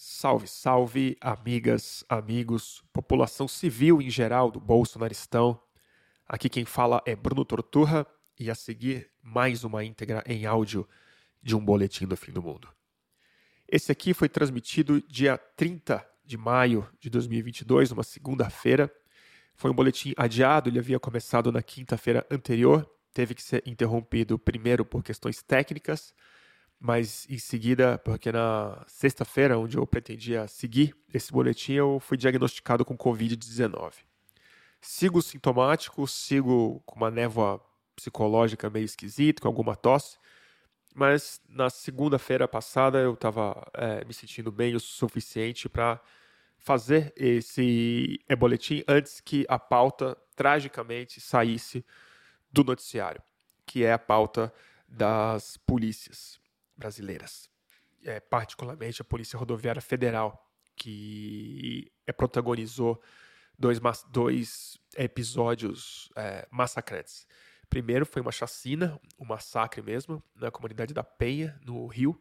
Salve, salve, amigas, amigos, população civil em geral do Bolsonaristão. Aqui quem fala é Bruno Torturra e a seguir mais uma íntegra em áudio de um boletim do fim do mundo. Esse aqui foi transmitido dia 30 de maio de 2022, uma segunda-feira. Foi um boletim adiado, ele havia começado na quinta-feira anterior, teve que ser interrompido primeiro por questões técnicas mas em seguida, porque na sexta-feira, onde eu pretendia seguir esse boletim, eu fui diagnosticado com Covid-19. Sigo sintomático, sigo com uma névoa psicológica meio esquisita, com alguma tosse, mas na segunda-feira passada eu estava é, me sentindo bem o suficiente para fazer esse boletim antes que a pauta tragicamente saísse do noticiário, que é a pauta das polícias brasileiras, é, particularmente a Polícia Rodoviária Federal, que é, protagonizou dois, dois episódios é, massacrantes. Primeiro foi uma chacina, um massacre mesmo, na comunidade da Penha, no Rio,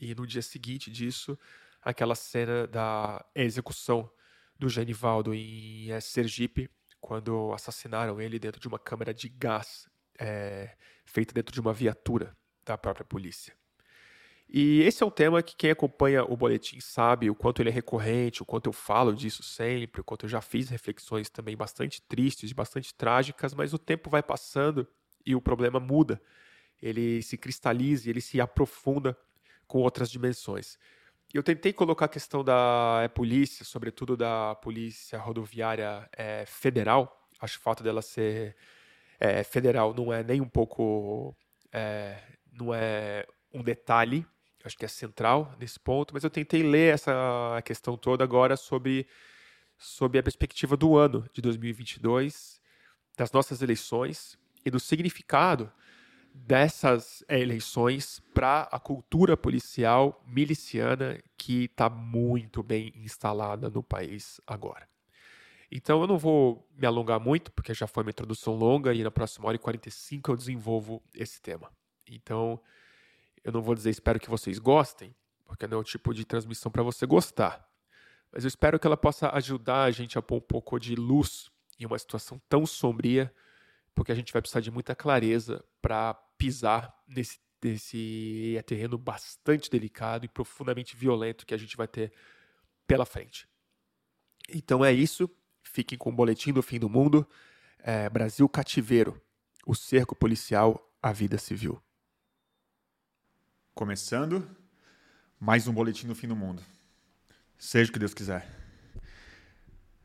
e no dia seguinte disso, aquela cena da execução do Genivaldo em é, Sergipe, quando assassinaram ele dentro de uma câmara de gás é, feita dentro de uma viatura da própria polícia. E esse é um tema que quem acompanha o boletim sabe o quanto ele é recorrente, o quanto eu falo disso sempre, o quanto eu já fiz reflexões também bastante tristes, bastante trágicas, mas o tempo vai passando e o problema muda. Ele se cristaliza, ele se aprofunda com outras dimensões. Eu tentei colocar a questão da é, polícia, sobretudo da polícia rodoviária é, federal. Acho que o fato dela ser é, federal não é nem um pouco é, não é um detalhe, acho que é central nesse ponto, mas eu tentei ler essa questão toda agora sobre, sobre a perspectiva do ano de 2022, das nossas eleições e do significado dessas eh, eleições para a cultura policial miliciana que está muito bem instalada no país agora. Então eu não vou me alongar muito, porque já foi uma introdução longa e na próxima hora e 45 eu desenvolvo esse tema. Então, eu não vou dizer espero que vocês gostem, porque não é o tipo de transmissão para você gostar. Mas eu espero que ela possa ajudar a gente a pôr um pouco de luz em uma situação tão sombria, porque a gente vai precisar de muita clareza para pisar nesse, nesse terreno bastante delicado e profundamente violento que a gente vai ter pela frente. Então é isso. Fiquem com o boletim do fim do mundo. É, Brasil cativeiro. O cerco policial à vida civil. Começando mais um boletim do fim do mundo. Seja o que Deus quiser.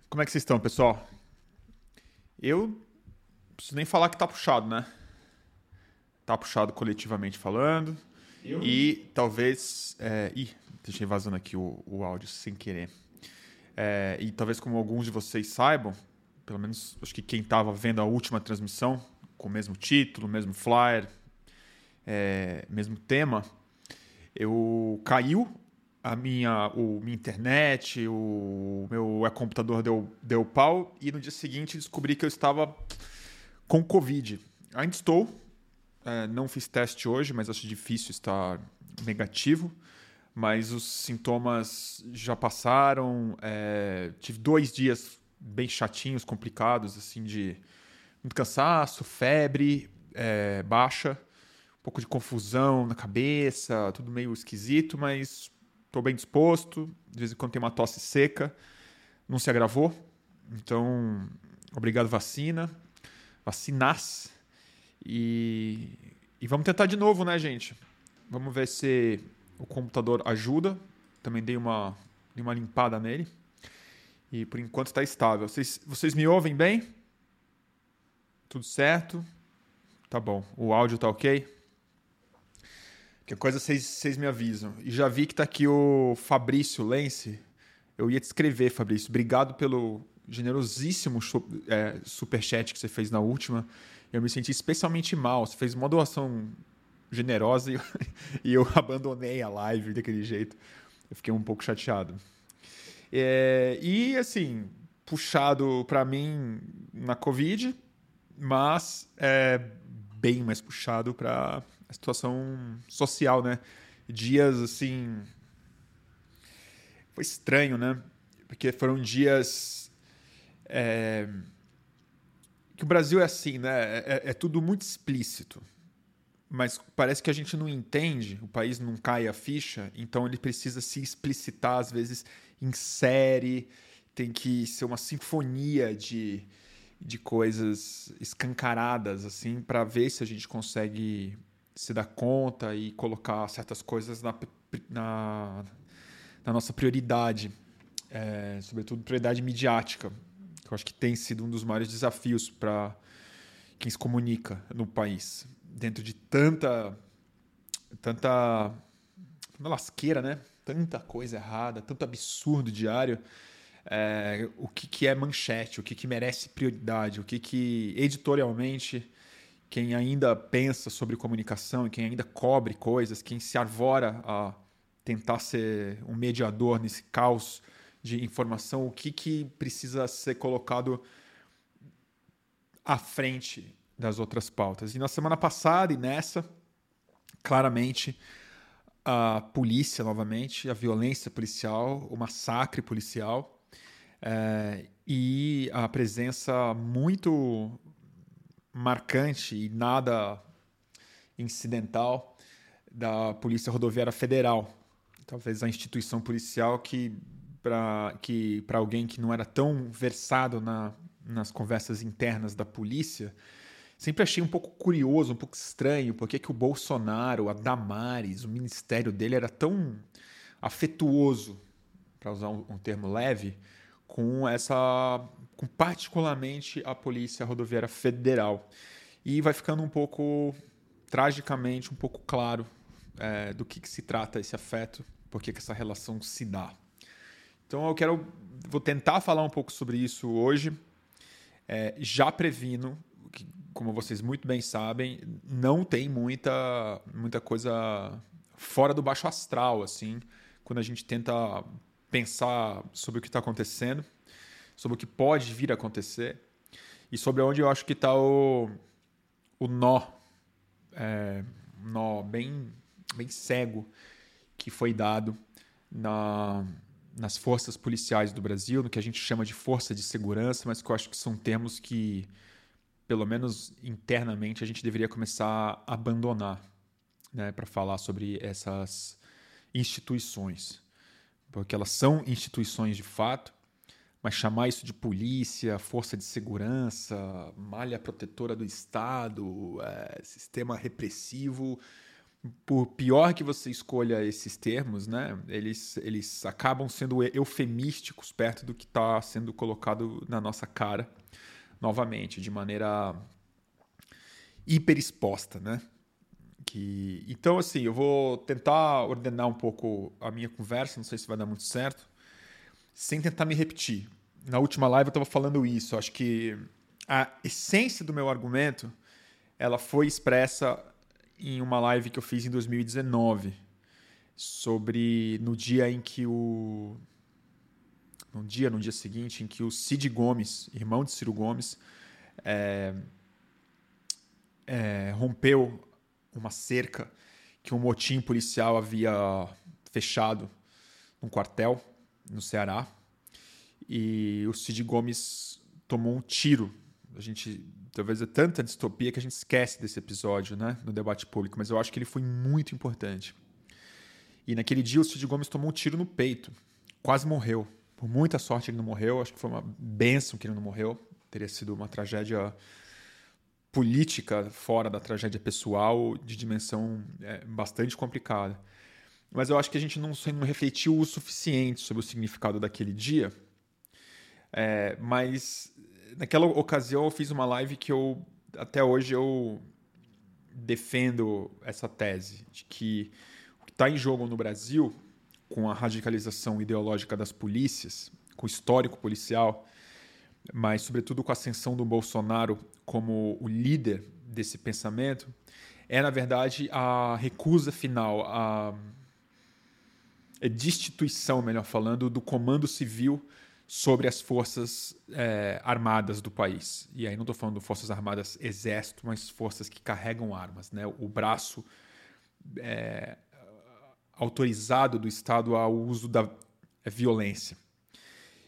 Como é que vocês estão, pessoal? Eu preciso nem falar que tá puxado, né? Tá puxado coletivamente falando. Eu? E talvez. É... Ih, deixei vazando aqui o, o áudio sem querer. É... E talvez, como alguns de vocês saibam, pelo menos acho que quem estava vendo a última transmissão, com o mesmo título, mesmo flyer, é... mesmo tema eu caiu a minha, o, minha internet, o meu é, computador deu, deu pau e no dia seguinte descobri que eu estava com Covid. Ainda estou, é, não fiz teste hoje, mas acho difícil estar negativo. Mas os sintomas já passaram. É, tive dois dias bem chatinhos, complicados, assim, de muito cansaço, febre é, baixa um pouco de confusão na cabeça, tudo meio esquisito, mas estou bem disposto. De vez em quando tem uma tosse seca, não se agravou. Então, obrigado, vacina. Vacinas. E, e vamos tentar de novo, né, gente? Vamos ver se o computador ajuda. Também dei uma, dei uma limpada nele. E por enquanto está estável. Vocês, vocês me ouvem bem? Tudo certo? Tá bom. O áudio tá ok? Que coisa vocês me avisam. E já vi que tá aqui o Fabrício Lence. Eu ia te escrever, Fabrício. Obrigado pelo generosíssimo é, superchat que você fez na última. Eu me senti especialmente mal. Você fez uma doação generosa e e eu abandonei a live daquele jeito. Eu fiquei um pouco chateado. É, e assim, puxado para mim na Covid, mas é bem mais puxado para a situação social, né? Dias assim. foi estranho, né? Porque foram dias. É, que o Brasil é assim, né? É, é, tudo muito explícito. Mas parece que a gente não entende, o país não cai a ficha, então ele precisa se explicitar, às vezes, em série, tem que ser uma sinfonia de, de coisas escancaradas, assim, para ver se a gente consegue se dar conta e colocar certas coisas na, na, na nossa prioridade, é, sobretudo prioridade midiática, que eu acho que tem sido um dos maiores desafios para quem se comunica no país, dentro de tanta tanta uma lasqueira, né? Tanta coisa errada, tanto absurdo diário. É, o que, que é manchete, o que, que merece prioridade, o que, que editorialmente quem ainda pensa sobre comunicação e quem ainda cobre coisas, quem se arvora a tentar ser um mediador nesse caos de informação, o que, que precisa ser colocado à frente das outras pautas. E na semana passada e nessa, claramente, a polícia, novamente, a violência policial, o massacre policial é, e a presença muito marcante e nada incidental da Polícia Rodoviária Federal. Talvez a instituição policial que para que alguém que não era tão versado na, nas conversas internas da polícia, sempre achei um pouco curioso, um pouco estranho, porque que o Bolsonaro, a Damares, o ministério dele era tão afetuoso, para usar um, um termo leve, com essa particularmente a Polícia Rodoviária Federal. E vai ficando um pouco, tragicamente, um pouco claro é, do que, que, se trata esse afeto, por que, essa relação se dá. Então eu quero, vou tentar falar um pouco sobre isso hoje, é, já previno que, como vocês muito bem sabem, não tem muita, muita coisa fora do baixo astral, assim, quando a gente tenta pensar sobre o que está acontecendo sobre o que pode vir a acontecer e sobre onde eu acho que está o, o nó, é, nó bem, bem cego que foi dado na, nas forças policiais do Brasil, no que a gente chama de força de segurança, mas que eu acho que são termos que, pelo menos internamente, a gente deveria começar a abandonar né, para falar sobre essas instituições. Porque elas são instituições de fato, mas chamar isso de polícia, força de segurança, malha protetora do Estado, é, sistema repressivo, por pior que você escolha esses termos, né, eles, eles acabam sendo eufemísticos perto do que está sendo colocado na nossa cara, novamente, de maneira hiper exposta, né? Que, então, assim, eu vou tentar ordenar um pouco a minha conversa, não sei se vai dar muito certo sem tentar me repetir. Na última live eu estava falando isso. Acho que a essência do meu argumento ela foi expressa em uma live que eu fiz em 2019 sobre no dia em que o no dia no dia seguinte em que o Cid Gomes, irmão de Ciro Gomes, é, é, rompeu uma cerca que um motim policial havia fechado num quartel no Ceará. E o Cid Gomes tomou um tiro. A gente talvez é tanta distopia que a gente esquece desse episódio, né, no debate público, mas eu acho que ele foi muito importante. E naquele dia o Cid Gomes tomou um tiro no peito, quase morreu. Por muita sorte ele não morreu, acho que foi uma benção que ele não morreu. Teria sido uma tragédia política fora da tragédia pessoal de dimensão é, bastante complicada mas eu acho que a gente não, não refletiu o suficiente sobre o significado daquele dia. É, mas naquela ocasião eu fiz uma live que eu até hoje eu defendo essa tese de que o que está em jogo no Brasil, com a radicalização ideológica das polícias, com o histórico policial, mas sobretudo com a ascensão do Bolsonaro como o líder desse pensamento, é na verdade a recusa final, a destituição, melhor falando, do comando civil sobre as forças é, armadas do país. E aí não estou falando forças armadas exército, mas forças que carregam armas, né? O braço é, autorizado do Estado ao uso da é violência.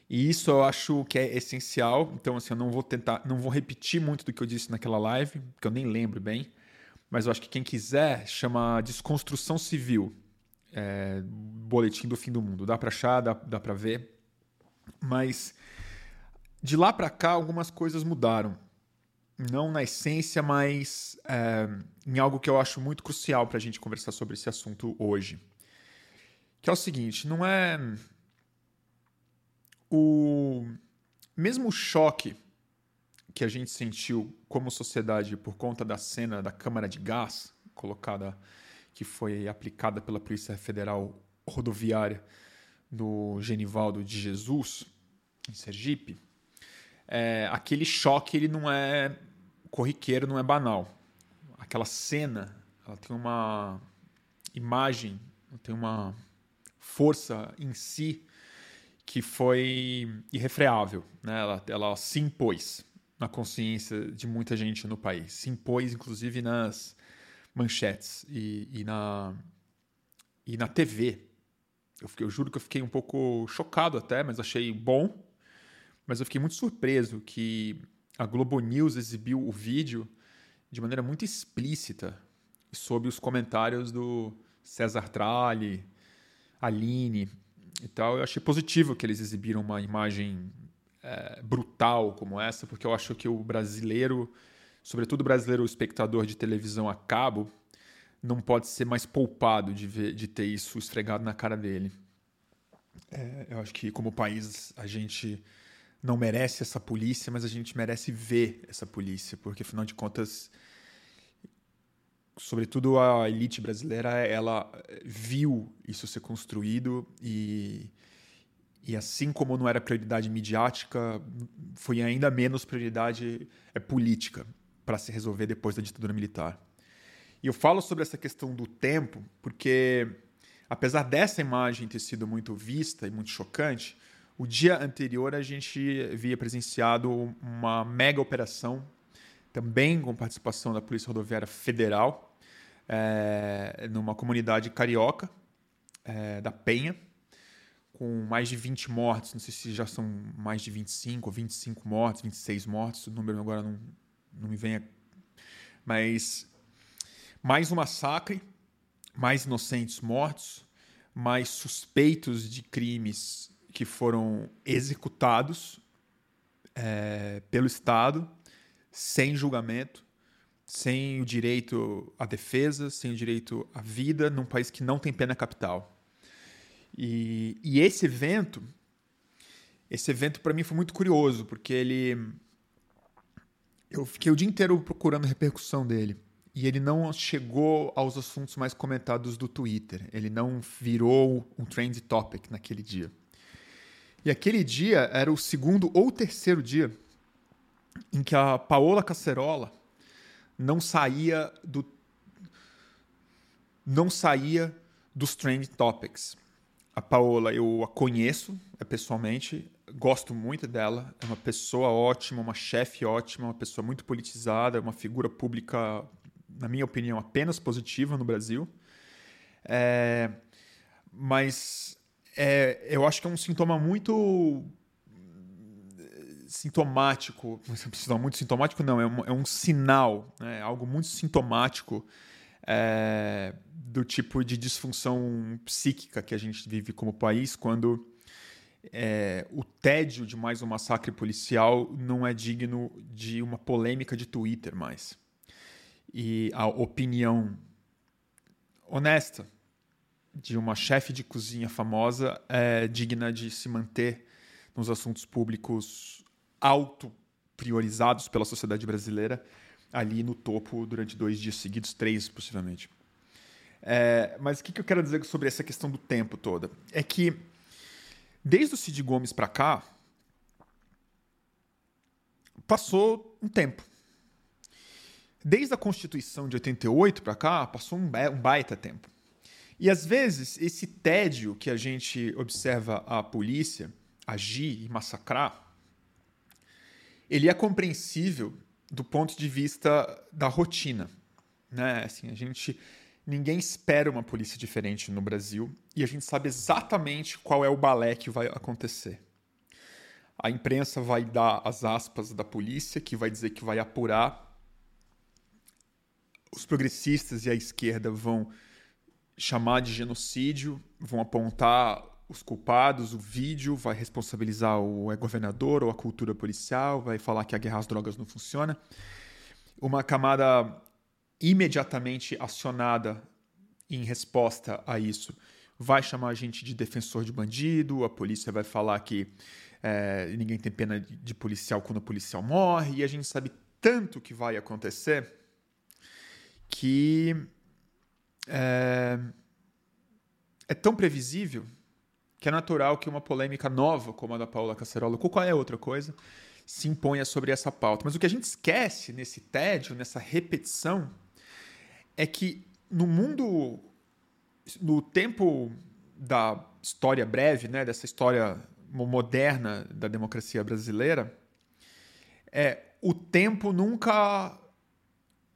E isso eu acho que é essencial. Então, assim, eu não vou tentar, não vou repetir muito do que eu disse naquela live, que eu nem lembro bem. Mas eu acho que quem quiser chama Desconstrução Civil. É, boletim do fim do mundo. Dá para achar, dá, dá para ver. Mas de lá para cá, algumas coisas mudaram. Não na essência, mas é, em algo que eu acho muito crucial para a gente conversar sobre esse assunto hoje. Que é o seguinte: não é o mesmo choque que a gente sentiu como sociedade por conta da cena da câmara de gás colocada que foi aplicada pela Polícia Federal Rodoviária no Genivaldo de Jesus em Sergipe, é, aquele choque ele não é corriqueiro, não é banal. Aquela cena, ela tem uma imagem, tem uma força em si que foi irrefreável. Né? Ela, ela se impôs na consciência de muita gente no país. Se impôs, inclusive, nas manchetes e, e na, e na TV. Eu, fiquei, eu juro que eu fiquei um pouco chocado até, mas achei bom. Mas eu fiquei muito surpreso que a Globo News exibiu o vídeo de maneira muito explícita sob os comentários do César Tralli, Aline, e tal. Eu achei positivo que eles exibiram uma imagem é, brutal como essa, porque eu acho que o brasileiro, sobretudo o brasileiro espectador de televisão a cabo, não pode ser mais poupado de, ver, de ter isso esfregado na cara dele. É, eu acho que, como país, a gente não merece essa polícia, mas a gente merece ver essa polícia, porque, afinal de contas, sobretudo a elite brasileira, ela viu isso ser construído e, e assim como não era prioridade midiática, foi ainda menos prioridade é, política para se resolver depois da ditadura militar. E eu falo sobre essa questão do tempo porque, apesar dessa imagem ter sido muito vista e muito chocante, o dia anterior a gente havia presenciado uma mega operação, também com participação da Polícia Rodoviária Federal, é, numa comunidade carioca, é, da Penha, com mais de 20 mortes. Não sei se já são mais de 25 ou 25 mortes, 26 mortes, o número agora não, não me vem. A... Mas mais um massacre, mais inocentes mortos, mais suspeitos de crimes que foram executados é, pelo Estado sem julgamento sem o direito à defesa, sem o direito à vida, num país que não tem pena capital. E, e esse evento, esse evento para mim foi muito curioso, porque ele. Eu fiquei o dia inteiro procurando repercussão dele. E ele não chegou aos assuntos mais comentados do Twitter. Ele não virou um trend topic naquele dia. E aquele dia era o segundo ou terceiro dia em que a Paola Cacerola, não saía do não saía dos trend topics. A Paola eu a conheço é, pessoalmente, gosto muito dela, é uma pessoa ótima, uma chefe ótima, uma pessoa muito politizada, uma figura pública, na minha opinião, apenas positiva no Brasil. É, mas é, eu acho que é um sintoma muito sintomático, não, muito sintomático não, é um, é um sinal, né? Algo muito sintomático é, do tipo de disfunção psíquica que a gente vive como país quando é, o tédio de mais um massacre policial não é digno de uma polêmica de Twitter mais. E a opinião honesta de uma chefe de cozinha famosa é digna de se manter nos assuntos públicos auto priorizados pela sociedade brasileira ali no topo durante dois dias seguidos, três possivelmente. É, mas o que, eu quero dizer sobre essa questão do tempo toda? É que desde o Cid Gomes para cá passou um tempo. Desde a Constituição de 88 para cá passou um baita tempo. E às vezes esse tédio que a gente observa a polícia agir e massacrar ele é compreensível do ponto de vista da rotina. Né? Assim, a gente ninguém espera uma polícia diferente no Brasil e a gente sabe exatamente qual é o balé que vai acontecer. A imprensa vai dar as aspas da polícia, que vai dizer que vai apurar. Os progressistas e a esquerda vão chamar de genocídio, vão apontar os culpados, o vídeo vai responsabilizar o governador ou a cultura policial, vai falar que a guerra às drogas não funciona. Uma camada imediatamente acionada em resposta a isso vai chamar a gente de defensor de bandido, a polícia vai falar que é, ninguém tem pena de policial quando o policial morre, e a gente sabe tanto que vai acontecer que é, é tão previsível que é natural que uma polêmica nova, como a da Paula Cacerola, ou qualquer outra coisa, se imponha sobre essa pauta. Mas o que a gente esquece nesse tédio, nessa repetição, é que no mundo, no tempo da história breve, né, dessa história moderna da democracia brasileira, é o tempo nunca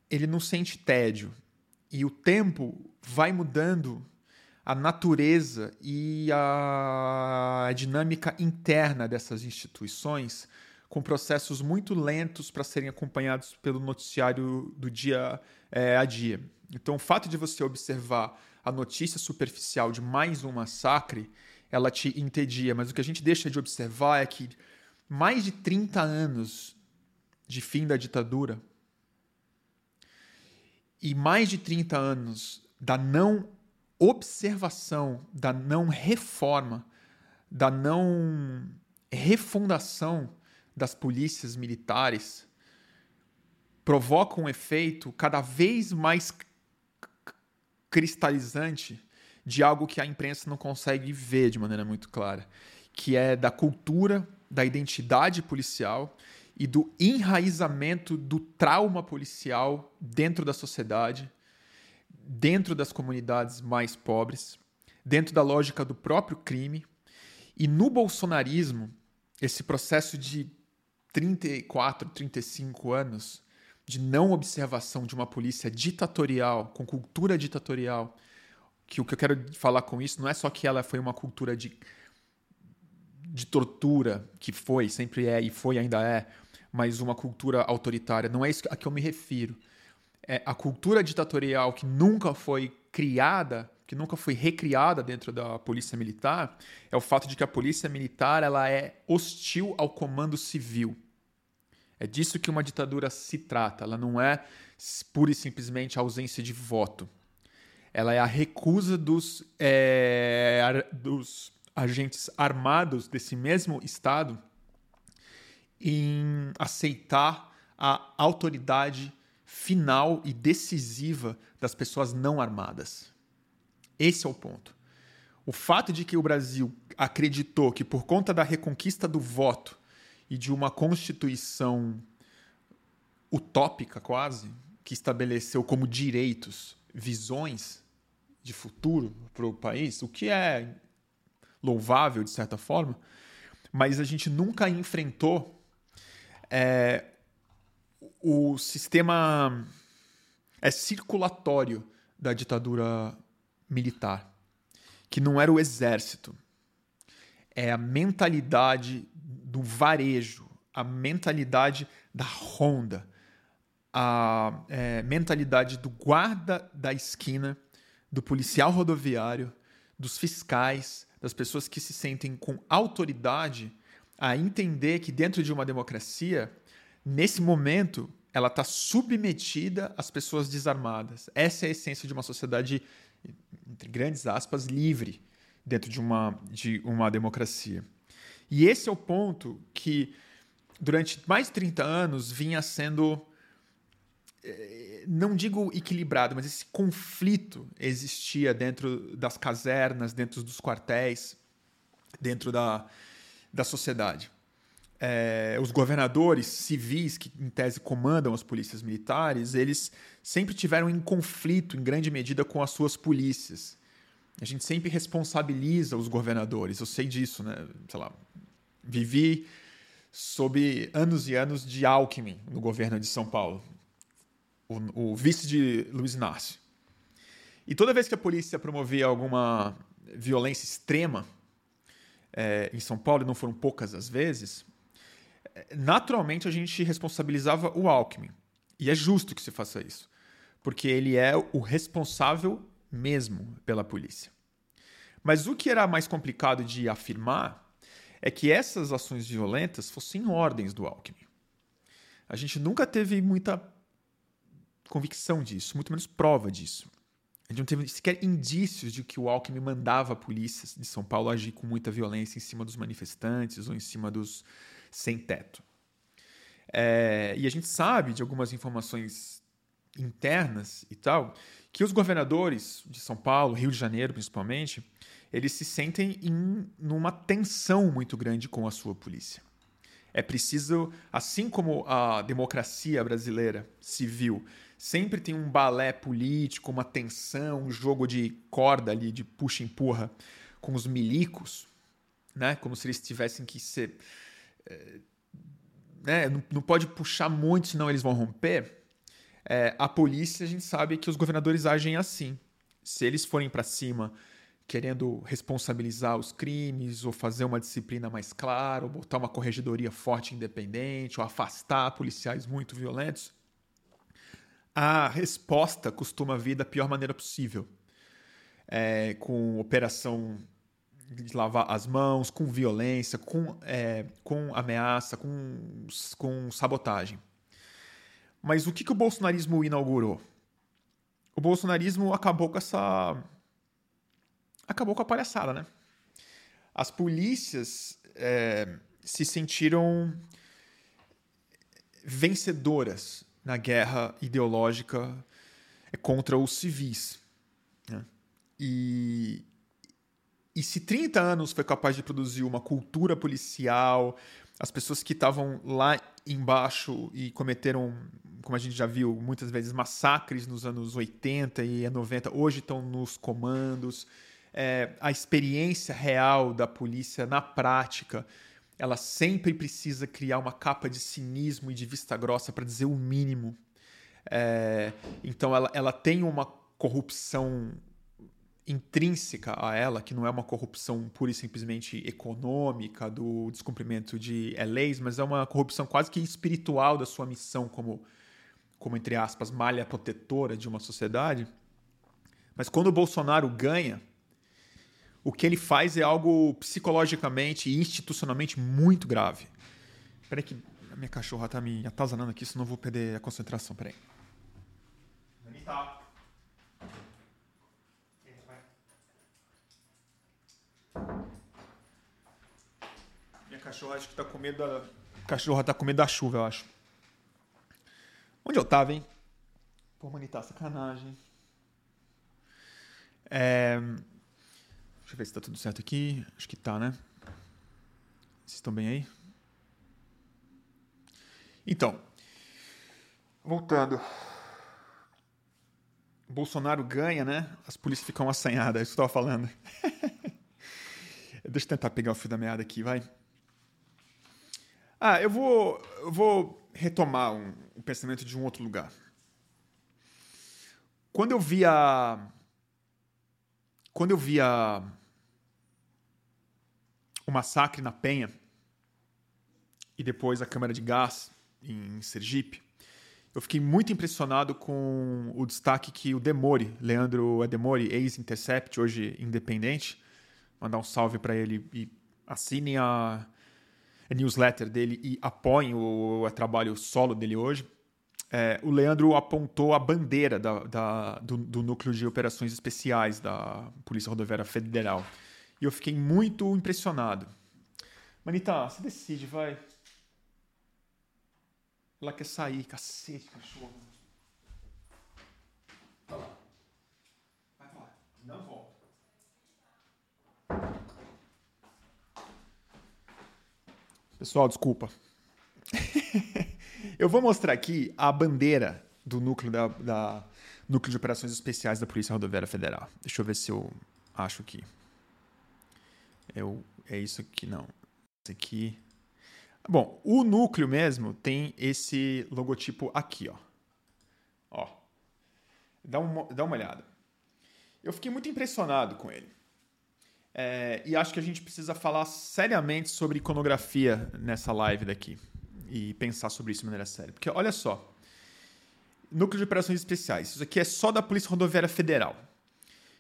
ele não sente tédio e o tempo vai mudando a natureza e a dinâmica interna dessas instituições com processos muito lentos para serem acompanhados pelo noticiário do dia é, a dia. Então, o fato de você observar a notícia superficial de mais um massacre, ela te entedia, mas o que a gente deixa de observar é que mais de 30 anos de fim da ditadura e mais de 30 anos da não observação da não reforma, da não refundação das polícias militares provoca um efeito cada vez mais cristalizante de algo que a imprensa não consegue ver de maneira muito clara, que é da cultura, da identidade policial e do enraizamento do trauma policial dentro da sociedade dentro das comunidades mais pobres, dentro da lógica do próprio crime. E no bolsonarismo, esse processo de 34, 35 anos de não observação de uma polícia ditatorial, com cultura ditatorial, que o que eu quero falar com isso não é só que ela foi uma cultura de, de tortura, que foi, sempre é e foi ainda é, mas uma cultura autoritária. Não é isso a que eu me refiro é, a cultura ditatorial que nunca foi criada, que nunca foi recriada dentro da polícia militar, é o fato de que a polícia militar ela é hostil ao comando civil. É disso que uma ditadura se trata. Ela não é pura e simplesmente a ausência de voto. Ela é a recusa dos, é, dos agentes armados desse mesmo Estado em aceitar a autoridade final e decisiva das pessoas não armadas. Esse é o ponto. O fato de que o Brasil acreditou que, por conta da reconquista do voto e de uma constituição utópica, quase, que estabeleceu como direitos visões de futuro para o país, o que é louvável de certa forma, mas a gente nunca enfrentou é, o sistema é circulatório da ditadura militar, que não era o exército, é a mentalidade do varejo, a mentalidade da ronda, a é, mentalidade do guarda da esquina, do policial rodoviário, dos fiscais, das pessoas que se sentem com autoridade a entender que dentro de uma democracia nesse momento, ela está submetida às pessoas desarmadas. Essa é a essência de uma sociedade, entre grandes aspas, livre dentro de uma, de uma democracia. E esse é o ponto que, durante mais de 30 anos, vinha sendo, eh, não digo equilibrado, mas esse conflito existia dentro das casernas, dentro dos quartéis, dentro da, da sociedade é, os governadores civis que, em tese, comandam as polícias militares, eles sempre tiveram em conflito, em grande medida, com as suas polícias. A gente sempre responsabiliza os governadores, eu sei disso, né? Sei lá, vivi sob anos e anos de Alckmin no governo de São Paulo, o, o vice de Luiz Inácio. E toda vez que a polícia promovia alguma violência extrema é, em São Paulo, e não foram poucas as vezes, é, naturalmente a gente responsabilizava o Alckmin. E é justo que se faça isso, porque ele é o responsável mesmo pela polícia. Mas o que era mais complicado de afirmar é que essas ações violentas fossem ordens do Alckmin. A gente nunca teve muita convicção disso, muito menos prova disso. A gente não teve sequer indícios de que o Alckmin mandava a polícia de São Paulo agir com muita violência em cima dos manifestantes ou em cima dos sem-teto. É, e a gente sabe de algumas informações internas e tal, que os governadores de São Paulo, Rio de Janeiro principalmente, eles se sentem em numa tensão muito grande com a sua polícia. É preciso, assim como a democracia brasileira civil sempre tem um balé político, uma tensão, um jogo de corda ali, de puxa-empurra com os milicos, né? como se eles tivessem que ser. É, né? não, não pode puxar muito, senão eles vão romper. É, a polícia, a gente sabe que os governadores agem assim. Se eles forem para cima querendo responsabilizar os crimes, ou fazer uma disciplina mais clara, ou botar uma corregedoria forte e independente, ou afastar policiais muito violentos, a resposta costuma vir da pior maneira possível. É, com operação de lavar as mãos, com violência, com, é, com ameaça, com, com sabotagem. Mas o que, que o bolsonarismo inaugurou? O bolsonarismo acabou com essa. acabou com a palhaçada, né? As polícias é, se sentiram vencedoras na guerra ideológica contra os civis. Né? E, e se 30 anos foi capaz de produzir uma cultura policial, as pessoas que estavam lá embaixo e cometeram, como a gente já viu, muitas vezes massacres nos anos 80 e 90, hoje estão nos comandos. É, a experiência real da polícia na prática ela sempre precisa criar uma capa de cinismo e de vista grossa para dizer o mínimo. É, então ela, ela tem uma corrupção intrínseca a ela, que não é uma corrupção pura e simplesmente econômica do descumprimento de leis, mas é uma corrupção quase que espiritual da sua missão como, como entre aspas, malha protetora de uma sociedade. Mas quando o Bolsonaro ganha, o que ele faz é algo psicologicamente e institucionalmente muito grave. Peraí que a minha cachorra tá me atazanando aqui, senão eu vou perder a concentração. Peraí. Anitta. Minha cachorra acho que tá com medo da... cachorra tá com medo da chuva, eu acho. Onde eu tava, hein? Pô, Manita, sacanagem. É... Deixa eu ver se tá tudo certo aqui. Acho que tá, né? Vocês estão bem aí? Então, voltando. Bolsonaro ganha, né? As polícias ficam assanhadas, é isso que eu estava falando. Deixa eu tentar pegar o fio da meada aqui, vai. Ah, eu vou, eu vou retomar um, um pensamento de um outro lugar. Quando eu via quando eu via o massacre na Penha e depois a câmara de gás em Sergipe, eu fiquei muito impressionado com o destaque que o Demore, Leandro Ademori, ex-Intercept, hoje independente, mandar um salve para ele e assinem a, newsletter dele e apoiem o, o trabalho solo dele hoje é, o Leandro apontou a bandeira da, da, do, do, núcleo de operações especiais da Polícia Rodoviária Federal. E eu fiquei muito impressionado. Manita, você decide, vai. Ela quer sair, cacete, cachorro. Vai lá. Vai lá. Não volta. Pessoal, desculpa. Eu vou mostrar aqui a bandeira do núcleo da, da, núcleo de operações especiais da Polícia Rodoviária Federal. Deixa eu ver se eu acho que eu é isso aqui não. Esse aqui. Bom, o núcleo mesmo tem esse logotipo aqui, ó. Ó. Dá uma, dá uma olhada. Eu fiquei muito impressionado com ele. É, e acho que a gente precisa falar seriamente sobre iconografia nessa live daqui. E pensar sobre isso de maneira séria. Porque olha só. Núcleo de Operações Especiais. Isso aqui é só da Polícia Rodoviária Federal.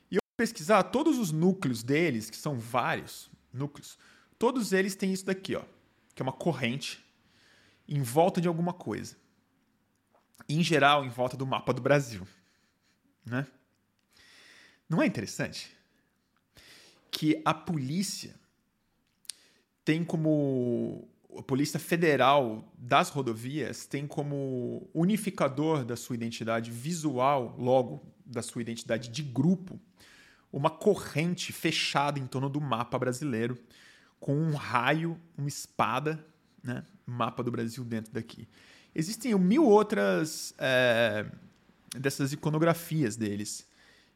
E eu pesquisar todos os núcleos deles, que são vários núcleos, todos eles têm isso daqui, ó, que é uma corrente em volta de alguma coisa. Em geral, em volta do mapa do Brasil. Né? Não é interessante? Que a polícia tem como. A Polícia Federal das rodovias tem como unificador da sua identidade visual, logo da sua identidade de grupo, uma corrente fechada em torno do mapa brasileiro, com um raio, uma espada, né? Mapa do Brasil dentro daqui. Existem mil outras é, dessas iconografias deles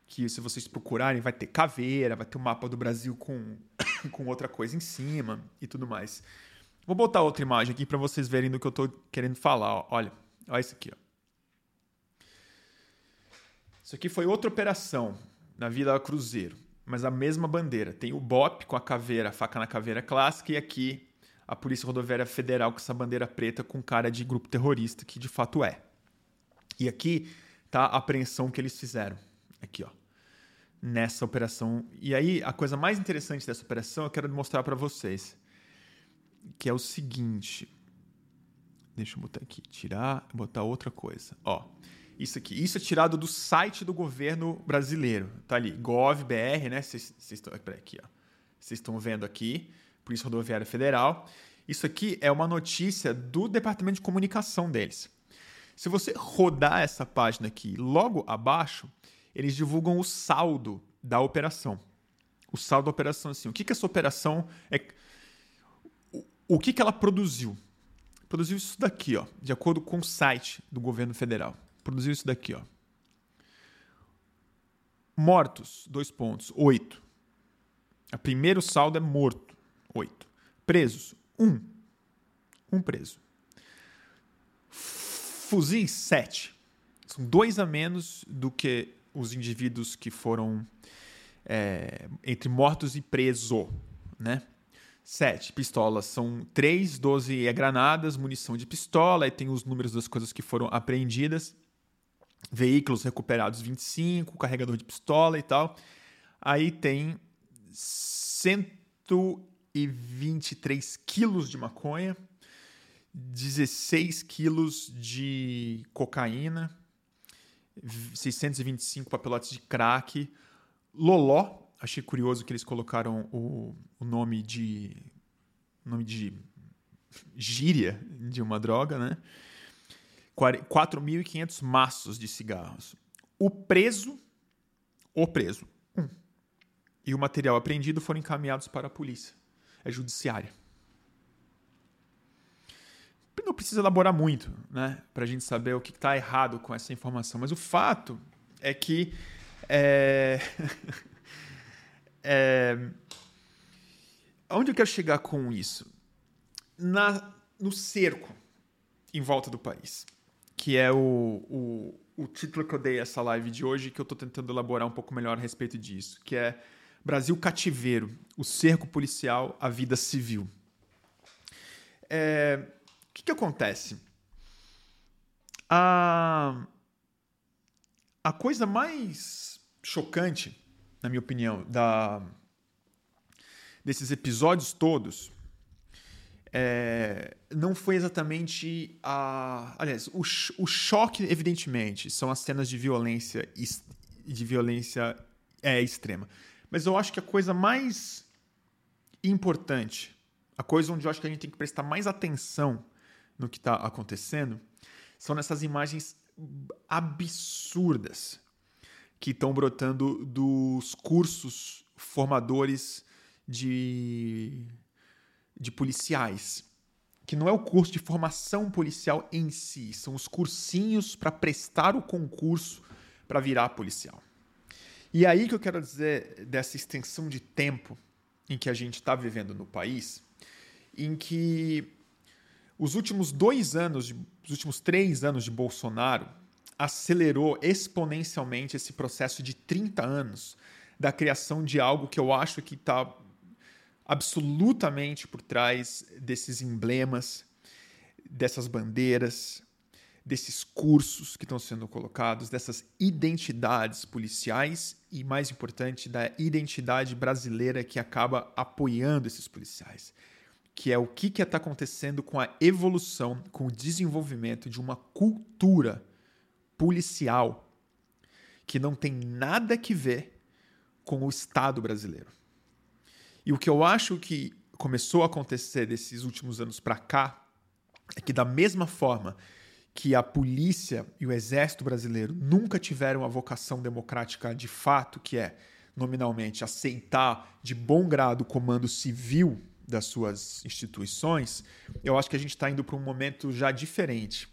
que se vocês procurarem vai ter caveira, vai ter o um mapa do Brasil com, com outra coisa em cima e tudo mais. Vou botar outra imagem aqui para vocês verem do que eu estou querendo falar. Ó. Olha, olha isso aqui. Ó. Isso aqui foi outra operação na Vila Cruzeiro, mas a mesma bandeira. Tem o BOP com a caveira, a faca na caveira clássica, e aqui a Polícia Rodoviária Federal com essa bandeira preta com cara de grupo terrorista, que de fato é. E aqui tá a apreensão que eles fizeram. Aqui, ó nessa operação. E aí, a coisa mais interessante dessa operação eu quero mostrar para vocês, que é o seguinte. Deixa eu botar aqui, tirar, botar outra coisa. Ó, isso aqui, isso é tirado do site do governo brasileiro. Tá ali, gov.br, né? Vocês estão aqui, ó. Vocês estão vendo aqui, Polícia Rodoviária Federal. Isso aqui é uma notícia do Departamento de Comunicação deles. Se você rodar essa página aqui, logo abaixo, eles divulgam o saldo da operação. O saldo da operação, assim, o que, que essa operação é. O, que, que ela produziu? Produziu isso daqui, ó, de acordo com o site do governo federal. Produziu isso daqui, ó. Mortos, dois pontos, oito. O primeiro saldo é morto, oito. Presos, um. Um preso. Fuzis, sete. São dois a menos do que os indivíduos que foram é, entre mortos e preso, né? Sete pistolas são três, doze é granadas, munição de pistola, e tem os números das coisas que foram apreendidas. Veículos recuperados 25, carregador de pistola e tal. Aí tem 123 quilos de maconha, 16 quilos de cocaína, 625 papelotes de crack. Loló, achei curioso que eles colocaram o, o nome de nome de gíria de uma droga, né? 4.500 maços de cigarros. O preso, o preso, um. E o material apreendido foram encaminhados para a polícia. É judiciária não precisa elaborar muito, né, para a gente saber o que está errado com essa informação. Mas o fato é que é... é... onde eu quero chegar com isso? Na, no cerco em volta do país, que é o, o, o título que eu dei essa live de hoje, que eu estou tentando elaborar um pouco melhor a respeito disso, que é Brasil cativeiro, o cerco policial, a vida civil. É, que, que acontece? A, a coisa mais chocante, na minha opinião, da, desses episódios todos é, não foi exatamente a. Aliás, o, o choque, evidentemente, são as cenas de violência de violência é, extrema. Mas eu acho que a coisa mais importante, a coisa onde eu acho que a gente tem que prestar mais atenção no que está acontecendo são nessas imagens absurdas que estão brotando dos cursos formadores de, de policiais. Que não é o curso de formação policial em si, são os cursinhos para prestar o concurso para virar policial. E aí que eu quero dizer dessa extensão de tempo em que a gente está vivendo no país, em que os últimos dois anos, os últimos três anos de Bolsonaro, acelerou exponencialmente esse processo de 30 anos da criação de algo que eu acho que está absolutamente por trás desses emblemas, dessas bandeiras, desses cursos que estão sendo colocados, dessas identidades policiais e, mais importante, da identidade brasileira que acaba apoiando esses policiais. Que é o que está acontecendo com a evolução, com o desenvolvimento de uma cultura policial que não tem nada que ver com o Estado brasileiro. E o que eu acho que começou a acontecer desses últimos anos para cá é que, da mesma forma que a polícia e o exército brasileiro nunca tiveram a vocação democrática de fato, que é nominalmente aceitar de bom grado o comando civil das suas instituições, eu acho que a gente está indo para um momento já diferente,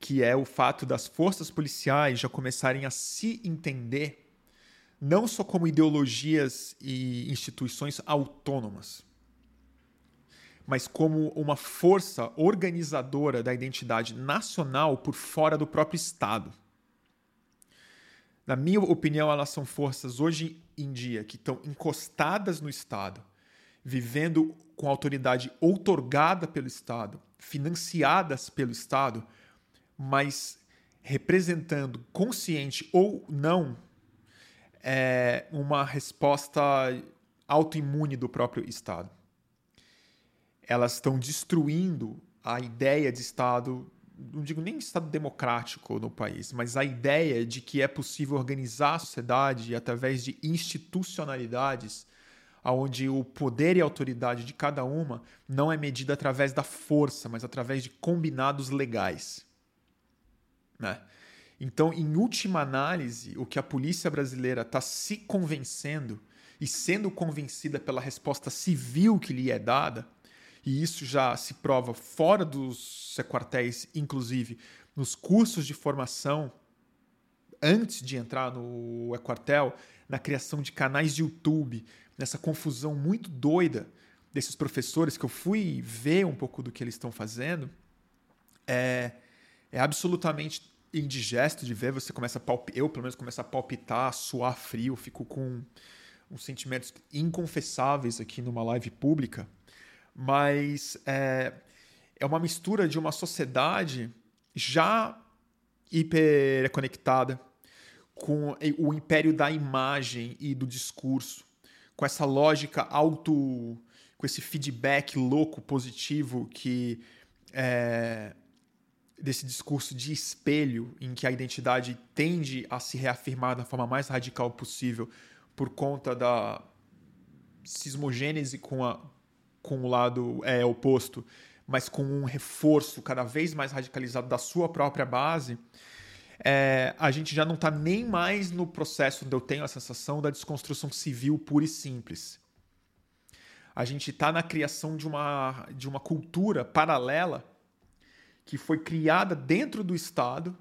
que é o fato das forças policiais já começarem a se entender não só como ideologias e instituições autônomas, mas como uma força organizadora da identidade nacional por fora do próprio Estado. Na minha opinião, elas são forças hoje em dia que estão encostadas no Estado, vivendo com autoridade outorgada pelo Estado, financiadas pelo Estado, mas representando consciente ou não é, uma resposta autoimune do próprio Estado. Elas estão destruindo a ideia de Estado, não digo nem Estado democrático no país, mas a ideia de que é possível organizar a sociedade através de institucionalidades onde o poder e a autoridade de cada uma não é medida através da força, mas através de combinados legais. Né? Então, em última análise, o que a polícia brasileira está se convencendo e sendo convencida pela resposta civil que lhe é dada e isso já se prova fora dos quartéis, inclusive nos cursos de formação, antes de entrar no quartel, na criação de canais de YouTube, nessa confusão muito doida desses professores que eu fui ver um pouco do que eles estão fazendo, é, é absolutamente indigesto de ver. Você começa a eu pelo menos começo a palpitar, a suar frio, fico com uns sentimentos inconfessáveis aqui numa live pública mas é, é uma mistura de uma sociedade já hiperconectada com o império da imagem e do discurso, com essa lógica auto, com esse feedback louco positivo que é, desse discurso de espelho em que a identidade tende a se reafirmar da forma mais radical possível por conta da cismogênese com a com o lado é, oposto, mas com um reforço cada vez mais radicalizado da sua própria base, é, a gente já não está nem mais no processo onde eu tenho a sensação da desconstrução civil pura e simples. A gente está na criação de uma, de uma cultura paralela que foi criada dentro do Estado.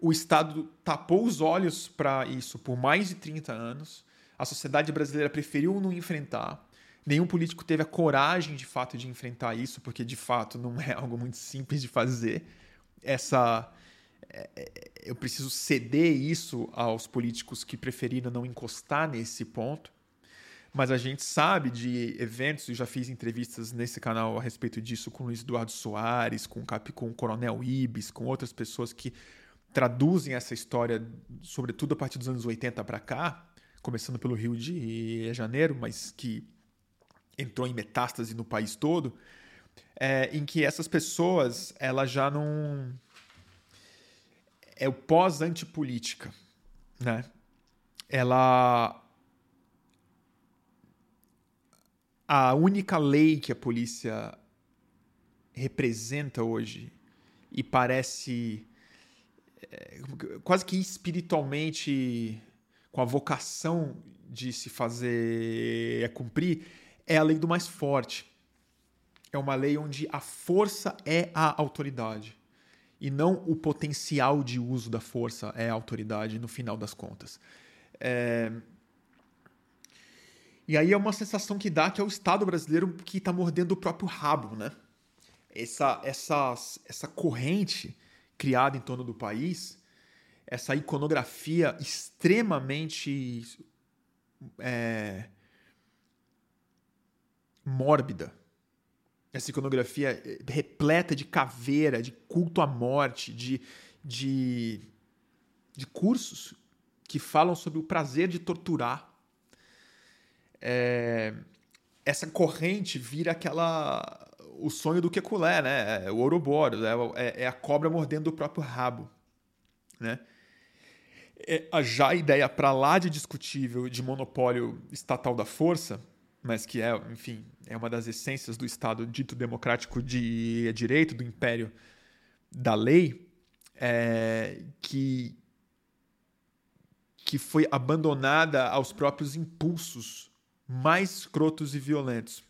O Estado tapou os olhos para isso por mais de 30 anos. A sociedade brasileira preferiu não enfrentar. Nenhum político teve a coragem de fato de enfrentar isso, porque de fato não é algo muito simples de fazer. Essa eu preciso ceder isso aos políticos que preferiram não encostar nesse ponto. Mas a gente sabe de eventos, eu já fiz entrevistas nesse canal a respeito disso com o Luiz Eduardo Soares, com, com o Coronel Ibis, com outras pessoas que traduzem essa história, sobretudo a partir dos anos 80 para cá, começando pelo Rio de Janeiro, mas que entrou em metástase no país todo, é, em que essas pessoas elas já não é o pós-antipolítica, né? Ela a única lei que a polícia representa hoje e parece é, quase que espiritualmente com a vocação de se fazer é cumprir é a lei do mais forte. É uma lei onde a força é a autoridade e não o potencial de uso da força é a autoridade no final das contas. É... E aí é uma sensação que dá que é o Estado brasileiro que está mordendo o próprio rabo, né? Essa, essa, essa corrente criada em torno do país, essa iconografia extremamente é, mórbida. Essa iconografia repleta de caveira, de culto à morte, de, de, de cursos que falam sobre o prazer de torturar. É, essa corrente vira aquela o sonho do Kekulé, né? É o Ouroboros, é, é, a cobra mordendo o próprio rabo, né? É, já a ideia para lá de discutível de monopólio estatal da força, mas que é, enfim, é uma das essências do Estado dito democrático de direito, do império da lei, é, que, que foi abandonada aos próprios impulsos mais escrotos e violentos.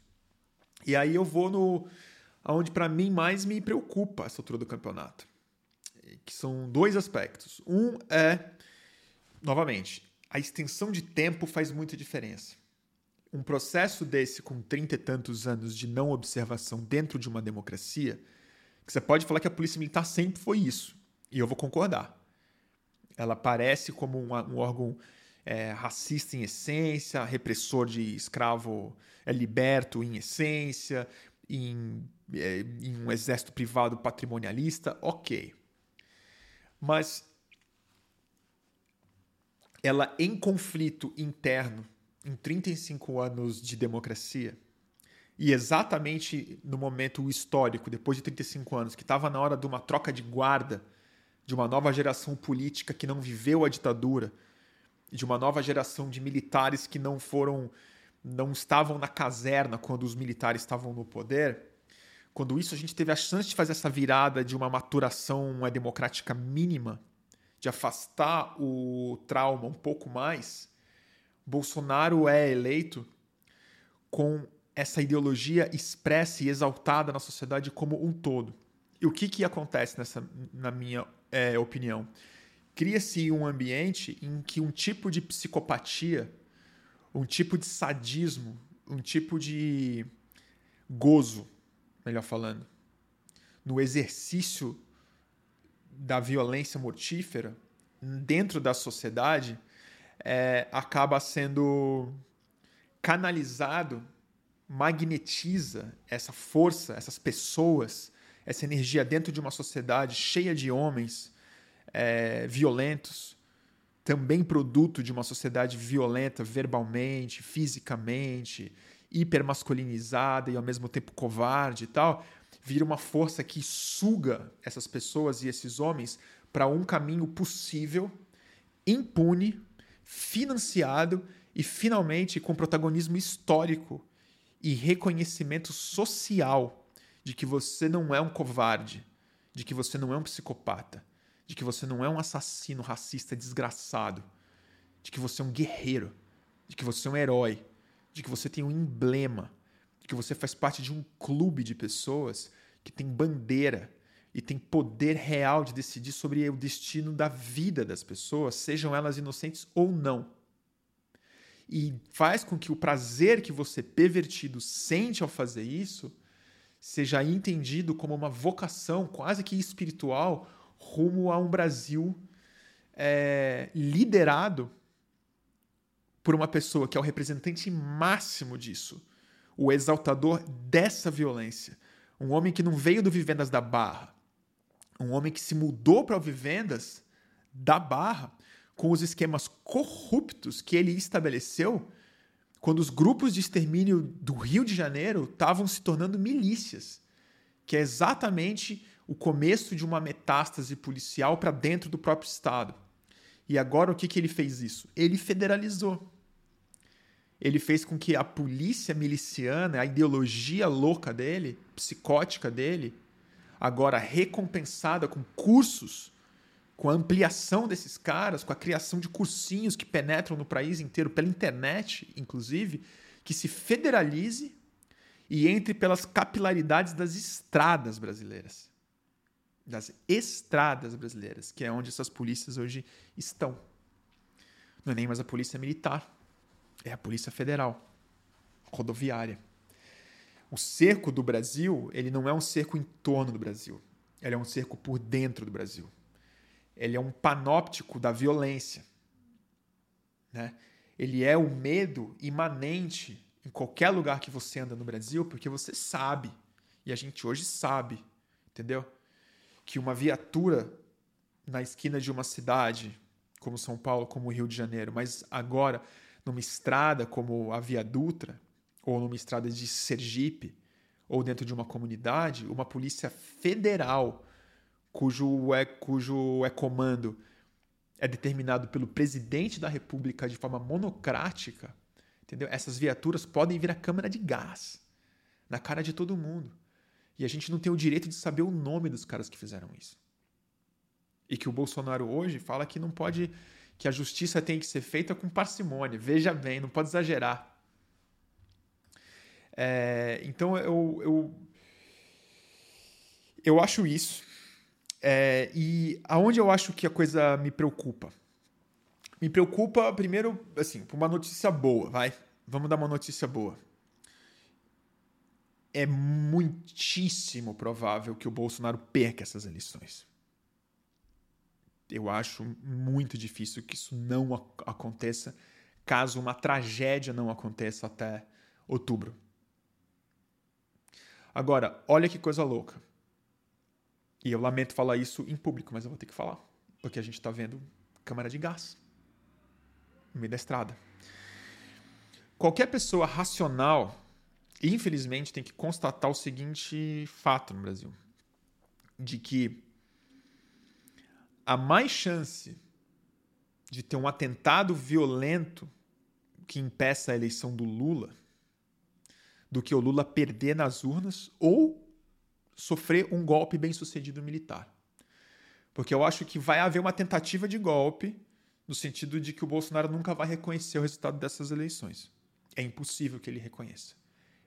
E aí eu vou no aonde para mim mais me preocupa essa altura do campeonato, que são dois aspectos. Um é novamente, a extensão de tempo faz muita diferença. Um processo desse com trinta e tantos anos de não observação dentro de uma democracia, que você pode falar que a polícia militar sempre foi isso, e eu vou concordar. Ela parece como um, um órgão é, racista em essência, repressor de escravo é, liberto em essência, em, é, em um exército privado patrimonialista, ok. Mas ela em conflito interno em 35 anos de democracia, e exatamente no momento histórico, depois de 35 anos, que estava na hora de uma troca de guarda de uma nova geração política que não viveu a ditadura, de uma nova geração de militares que não foram não estavam na caserna quando os militares estavam no poder. Quando isso a gente teve a chance de fazer essa virada de uma maturação democrática mínima, de afastar o trauma um pouco mais, Bolsonaro é eleito com essa ideologia expressa e exaltada na sociedade como um todo. E o que, que acontece nessa, na minha é, opinião? cria-se um ambiente em que um tipo de psicopatia, um tipo de sadismo, um tipo de gozo, melhor falando, no exercício da violência mortífera dentro da sociedade, é, acaba sendo canalizado, magnetiza essa força, essas pessoas, essa energia dentro de uma sociedade cheia de homens é, violentos, também produto de uma sociedade violenta verbalmente, fisicamente, hipermasculinizada e ao mesmo tempo covarde e tal, vira uma força que suga essas pessoas e esses homens para um caminho possível, impune, financiado e finalmente com protagonismo histórico e reconhecimento social de que você não é um covarde, de que você não é um psicopata, de que você não é um assassino racista desgraçado, de que você é um guerreiro, de que você é um herói, de que você tem um emblema, de que você faz parte de um clube de pessoas que tem bandeira e tem poder real de decidir sobre o destino da vida das pessoas, sejam elas inocentes ou não. E faz com que o prazer que você, pervertido, sente ao fazer isso seja entendido como uma vocação quase que espiritual rumo a um Brasil é, liderado por uma pessoa que é o representante máximo disso, o exaltador dessa violência. Um homem que não veio do Vivendas da Barra, um homem que se mudou para Vivendas da Barra com os esquemas corruptos que ele estabeleceu quando os grupos de extermínio do Rio de Janeiro estavam se tornando milícias, que é exatamente o começo de uma metástase policial para dentro do próprio Estado. E agora o que, que ele fez isso? Ele federalizou. Ele fez com que a polícia miliciana, a ideologia louca dele, psicótica dele, agora recompensada com cursos, com a ampliação desses caras, com a criação de cursinhos que penetram no país inteiro, pela internet, inclusive, que se federalize e entre pelas capilaridades das estradas brasileiras das estradas brasileiras, que é onde essas polícias hoje estão. Não é nem mais a polícia militar, é a polícia federal, rodoviária. O cerco do Brasil, ele não é um cerco em torno do Brasil. ele é um cerco por dentro do Brasil. Ele é um panóptico da violência. Né? Ele é o medo imanente em qualquer lugar que você anda no Brasil, porque você sabe, e a gente hoje sabe, entendeu? Que uma viatura na esquina de uma cidade, como São Paulo, como Rio de Janeiro, mas agora numa estrada como a Via Dutra, ou numa estrada de Sergipe, ou dentro de uma comunidade, uma polícia federal, cujo é, cujo é comando é determinado pelo presidente da República de forma monocrática, entendeu? Essas viaturas podem vir à câmara de gás na cara de todo mundo. E a gente não tem o direito de saber o nome dos caras que fizeram isso. E que o Bolsonaro hoje fala que não pode que a justiça tem que ser feita com parcimônia. Veja bem, não pode exagerar. É, então eu, eu, eu acho isso. É, e aonde eu acho que a coisa me preocupa? Me preocupa, primeiro, assim, por uma notícia boa, vai. Vamos dar uma notícia boa. É muitíssimo provável que o Bolsonaro perca essas eleições. Eu acho muito difícil que isso não aconteça, caso uma tragédia não aconteça até outubro. Agora, olha que coisa louca. E eu lamento falar isso em público, mas eu vou ter que falar. Porque a gente está vendo câmara de gás no meio da estrada. Qualquer pessoa racional, infelizmente, tem que constatar o seguinte fato no Brasil: de que há mais chance de ter um atentado violento que impeça a eleição do Lula do que o Lula perder nas urnas ou sofrer um golpe bem sucedido militar. Porque eu acho que vai haver uma tentativa de golpe no sentido de que o Bolsonaro nunca vai reconhecer o resultado dessas eleições. É impossível que ele reconheça.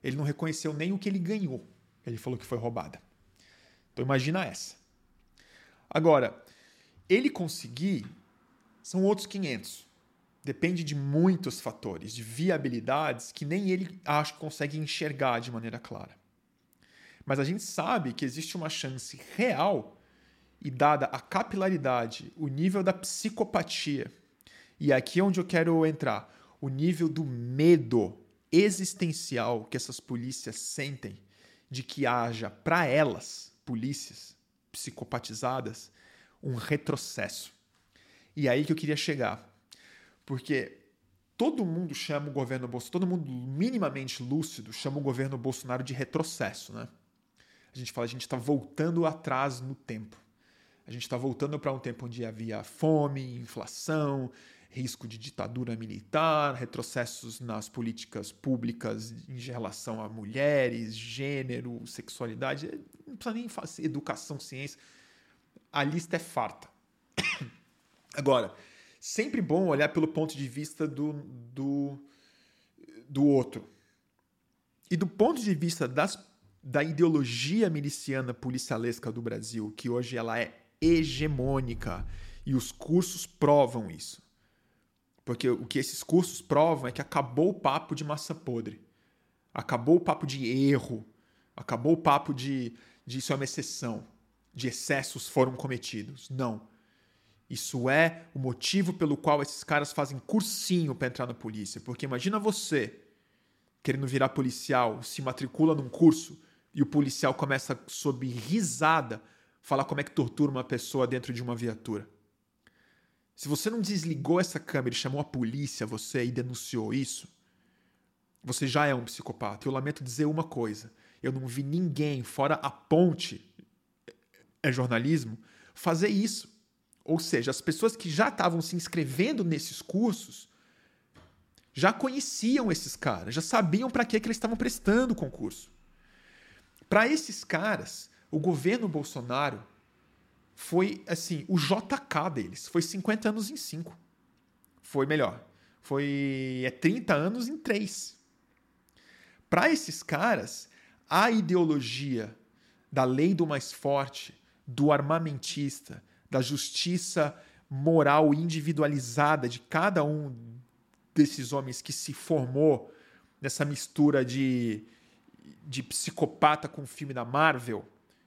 Ele não reconheceu nem o que ele ganhou. Ele falou que foi roubada. Então imagina essa. Agora, ele conseguir são outros 500 depende de muitos fatores, de viabilidades que nem ele acho que consegue enxergar de maneira clara. Mas a gente sabe que existe uma chance real e dada a capilaridade, o nível da psicopatia, e aqui é onde eu quero entrar, o nível do medo existencial que essas polícias sentem de que haja para elas, polícias psicopatizadas, um retrocesso. E é aí que eu queria chegar. Porque todo mundo chama o governo Bolsonaro, todo mundo minimamente lúcido chama o governo Bolsonaro de retrocesso, né? A gente fala, a gente está voltando atrás no tempo. A gente está voltando para um tempo onde havia fome, inflação, risco de ditadura militar, retrocessos nas políticas públicas em relação a mulheres, gênero, sexualidade. Não precisa nem fazer educação, ciência. A lista é farta. Agora, sempre bom olhar pelo ponto de vista do, do, do outro. E do ponto de vista das, da ideologia miliciana policialesca do Brasil, que hoje ela é hegemônica, e os cursos provam isso. Porque o que esses cursos provam é que acabou o papo de massa podre. Acabou o papo de erro. Acabou o papo de, de isso é uma exceção. De excessos foram cometidos. Não. Isso é o motivo pelo qual esses caras fazem cursinho para entrar na polícia. Porque imagina você querendo virar policial, se matricula num curso e o policial começa, sob risada, falar como é que tortura uma pessoa dentro de uma viatura. Se você não desligou essa câmera e chamou a polícia, você e denunciou isso, você já é um psicopata. Eu lamento dizer uma coisa: eu não vi ninguém, fora a ponte, é jornalismo, fazer isso. Ou seja, as pessoas que já estavam se inscrevendo nesses cursos já conheciam esses caras, já sabiam para que, que eles estavam prestando o concurso. Para esses caras, o governo Bolsonaro foi assim, o JK deles, foi 50 anos em 5. Foi melhor. Foi é 30 anos em 3. Para esses caras, a ideologia da lei do mais forte, do armamentista, da justiça moral individualizada de cada um desses homens que se formou nessa mistura de, de psicopata com o filme da Marvel,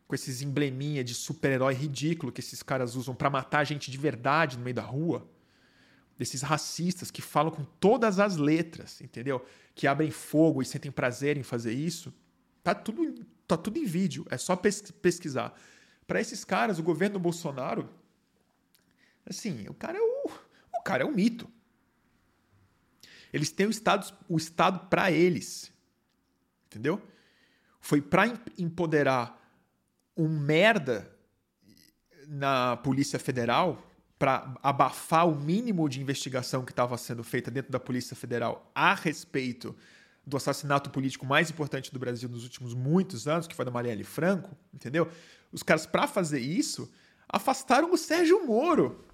com esses embleminha de super-herói ridículo que esses caras usam para matar gente de verdade no meio da rua. Desses racistas que falam com todas as letras, entendeu? Que abrem fogo e sentem prazer em fazer isso. Tá tudo, tá tudo em vídeo, é só pesquisar. Para esses caras, o governo Bolsonaro, assim, o cara é o, o cara é um mito. Eles têm o Estado, o Estado para eles. Entendeu? Foi para empoderar um merda na Polícia Federal para abafar o mínimo de investigação que estava sendo feita dentro da Polícia Federal a respeito do assassinato político mais importante do Brasil nos últimos muitos anos, que foi da Marielle Franco, entendeu? Os caras, para fazer isso, afastaram o Sérgio Moro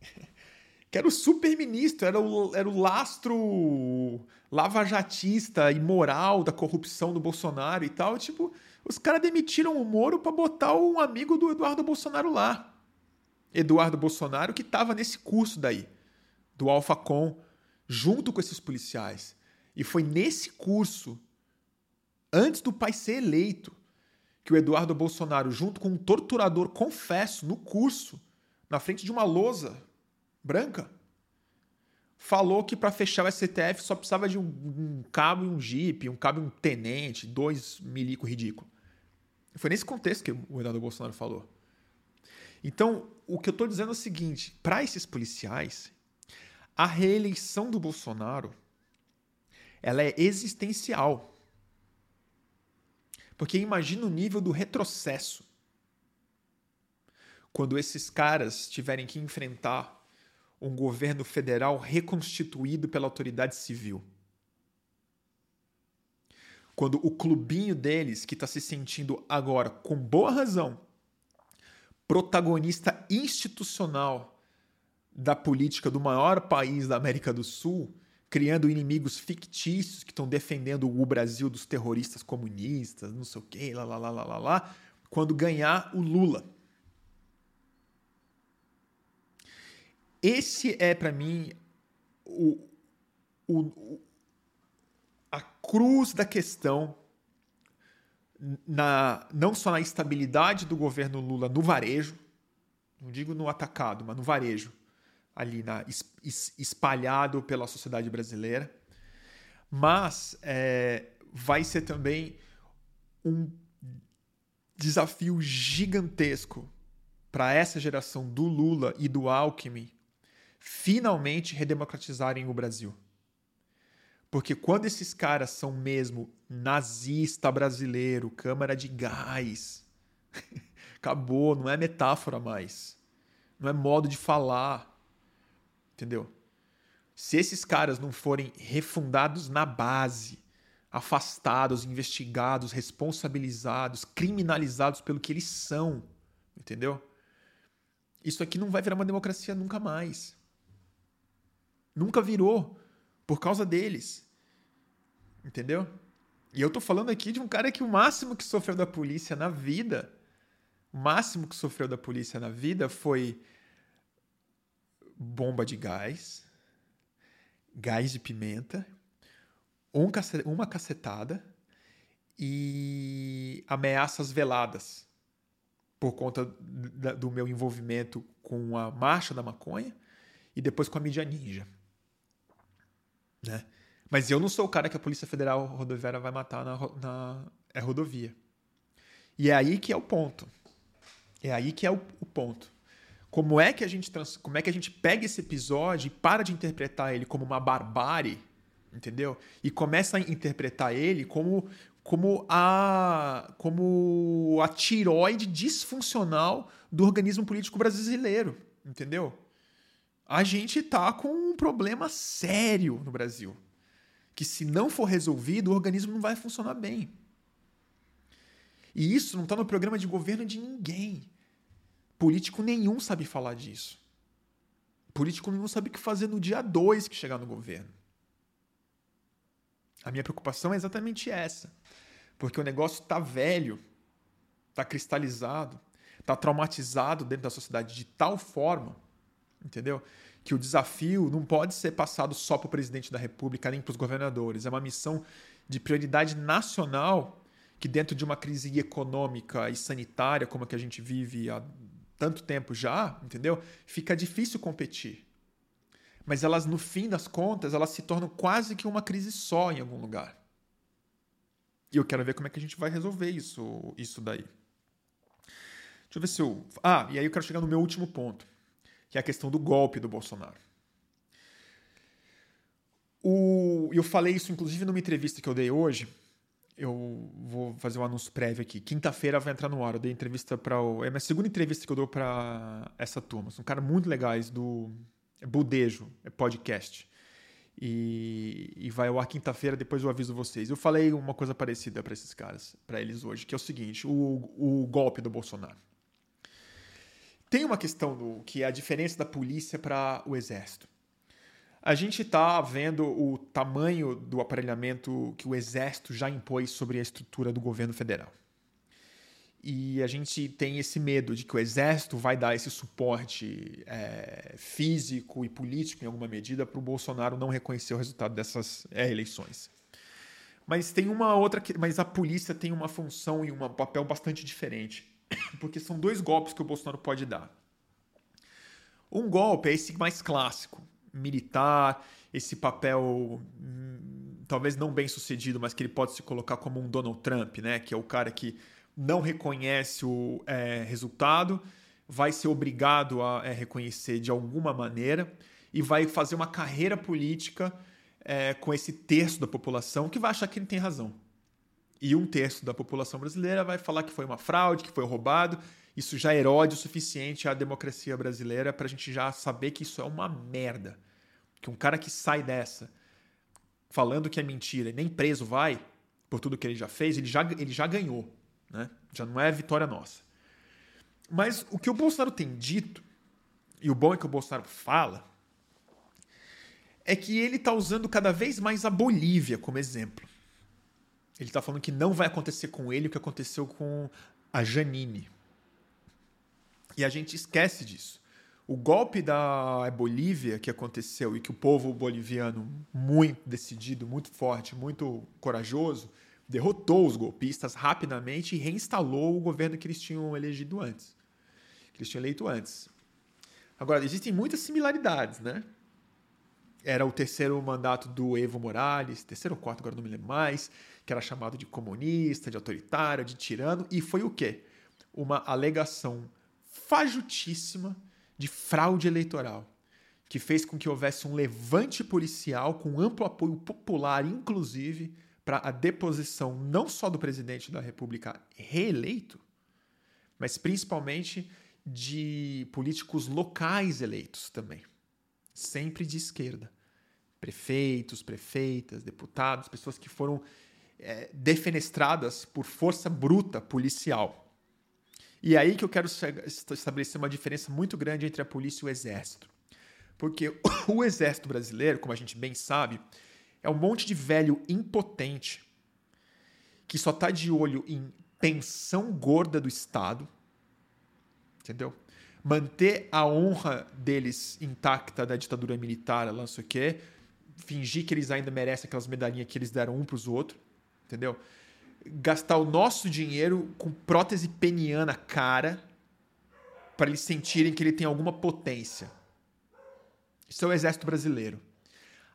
que era o super-ministro, era o, era o lastro lavajatista e moral da corrupção do Bolsonaro e tal. Tipo, os caras demitiram o Moro para botar um amigo do Eduardo Bolsonaro lá. Eduardo Bolsonaro, que estava nesse curso daí, do Alphacom, junto com esses policiais. E foi nesse curso, antes do pai ser eleito, que o Eduardo Bolsonaro, junto com um torturador, confesso, no curso, na frente de uma lousa branca, falou que para fechar o STF só precisava de um, um, cabo e um jipe, um cabo e um tenente, dois milico ridículo. Foi nesse contexto que o Eduardo Bolsonaro falou. Então, o que eu estou dizendo é o seguinte: para esses policiais, a reeleição do Bolsonaro ela é existencial. Porque imagina o nível do retrocesso quando esses caras tiverem que enfrentar um governo federal reconstituído pela autoridade civil. Quando o clubinho deles, que está se sentindo agora, com boa razão, protagonista institucional da política do maior país da América do Sul, criando inimigos fictícios que estão defendendo o Brasil dos terroristas comunistas, não sei o quê, lá, lá, lá, lá, lá, lá, quando ganhar o Lula. Esse é, para mim, o, o, a cruz da questão, na, não só na estabilidade do governo Lula no varejo, não digo no atacado, mas no varejo, ali na, es, espalhado pela sociedade brasileira, mas é, vai ser também um desafio gigantesco para essa geração do Lula e do Alckmin finalmente redemocratizarem o Brasil. Porque quando esses caras são mesmo nazista brasileiro, câmara de gás, acabou, não é metáfora mais. Não é modo de falar. Entendeu? Se esses caras não forem refundados na base, afastados, investigados, responsabilizados, criminalizados pelo que eles são, entendeu? Isso aqui não vai virar uma democracia nunca mais. Nunca virou por causa deles. Entendeu? E eu tô falando aqui de um cara que o máximo que sofreu da polícia na vida, o máximo que sofreu da polícia na vida foi bomba de gás, gás de pimenta, um uma cacetada e ameaças veladas por conta do meu envolvimento com a marcha da maconha e depois com a mídia ninja. Né? Mas eu não sou o cara que a Polícia Federal Rodoviária vai matar na, na é rodovia. E é aí que é o ponto. É aí que é o, o ponto. Como é que a gente trans, como é que a gente pega esse episódio e para de interpretar ele como uma barbárie, entendeu? E começa a interpretar ele como como a como a tiroide disfuncional do organismo político brasileiro, entendeu? a gente está com um problema sério no Brasil. Que se não for resolvido, o organismo não vai funcionar bem. E isso não está no programa de governo de ninguém. Político nenhum sabe falar disso. Político nenhum sabe o que fazer no dia 2 que chegar no governo. A minha preocupação é exatamente essa. Porque o negócio está velho, está cristalizado, está traumatizado dentro da sociedade de tal forma entendeu? Que o desafio não pode ser passado só para o presidente da República nem para os governadores. É uma missão de prioridade nacional que dentro de uma crise econômica e sanitária como a que a gente vive há tanto tempo já, entendeu? Fica difícil competir. Mas elas, no fim das contas, elas se tornam quase que uma crise só em algum lugar. E eu quero ver como é que a gente vai resolver isso, isso daí. Deixa eu ver se eu. Ah, e aí eu quero chegar no meu último ponto, que é a questão do golpe do Bolsonaro. O, eu falei isso, inclusive, numa entrevista que eu dei hoje. Eu vou fazer um anúncio prévio aqui. Quinta-feira vai entrar no ar. Eu dei entrevista para o. É a minha segunda entrevista que eu dou para essa turma. São caras muito legais do é Budejo, é podcast. E, e vai ao ar quinta-feira, depois eu aviso vocês. Eu falei uma coisa parecida para esses caras, para eles hoje, que é o seguinte: o, o golpe do Bolsonaro. Tem uma questão do que é a diferença da polícia para o exército. A gente está vendo o tamanho do aparelhamento que o exército já impôs sobre a estrutura do governo federal. E a gente tem esse medo de que o exército vai dar esse suporte é, físico e político, em alguma medida, para o Bolsonaro não reconhecer o resultado dessas é, eleições. Mas tem uma outra. Mas a polícia tem uma função e um papel bastante diferente porque são dois golpes que o Bolsonaro pode dar. Um golpe é esse mais clássico, militar, esse papel hum, talvez não bem sucedido, mas que ele pode se colocar como um Donald Trump, né? Que é o cara que não reconhece o é, resultado, vai ser obrigado a é, reconhecer de alguma maneira e vai fazer uma carreira política é, com esse terço da população que vai achar que ele tem razão e um terço da população brasileira vai falar que foi uma fraude, que foi roubado. Isso já erode o suficiente a democracia brasileira para a gente já saber que isso é uma merda. Que um cara que sai dessa falando que é mentira e nem preso vai, por tudo que ele já fez, ele já, ele já ganhou. Né? Já não é vitória nossa. Mas o que o Bolsonaro tem dito, e o bom é que o Bolsonaro fala, é que ele está usando cada vez mais a Bolívia como exemplo. Ele está falando que não vai acontecer com ele o que aconteceu com a Janine. E a gente esquece disso. O golpe da Bolívia que aconteceu e que o povo boliviano, muito decidido, muito forte, muito corajoso, derrotou os golpistas rapidamente e reinstalou o governo que eles tinham elegido antes. Que eles tinham eleito antes. Agora, existem muitas similaridades, né? Era o terceiro mandato do Evo Morales, terceiro ou quarto, agora não me lembro mais que era chamado de comunista, de autoritário, de tirano, e foi o quê? Uma alegação fajutíssima de fraude eleitoral, que fez com que houvesse um levante policial com amplo apoio popular, inclusive, para a deposição não só do presidente da República reeleito, mas principalmente de políticos locais eleitos também, sempre de esquerda. Prefeitos, prefeitas, deputados, pessoas que foram é, defenestradas por força bruta policial. E é aí que eu quero estabelecer uma diferença muito grande entre a polícia e o exército. Porque o exército brasileiro, como a gente bem sabe, é um monte de velho impotente que só está de olho em pensão gorda do Estado, entendeu? Manter a honra deles intacta da ditadura militar, lá não sei o quê, fingir que eles ainda merecem aquelas medalhinhas que eles deram um para os outros, entendeu? Gastar o nosso dinheiro com prótese peniana cara para eles sentirem que ele tem alguma potência. Isso é o exército brasileiro.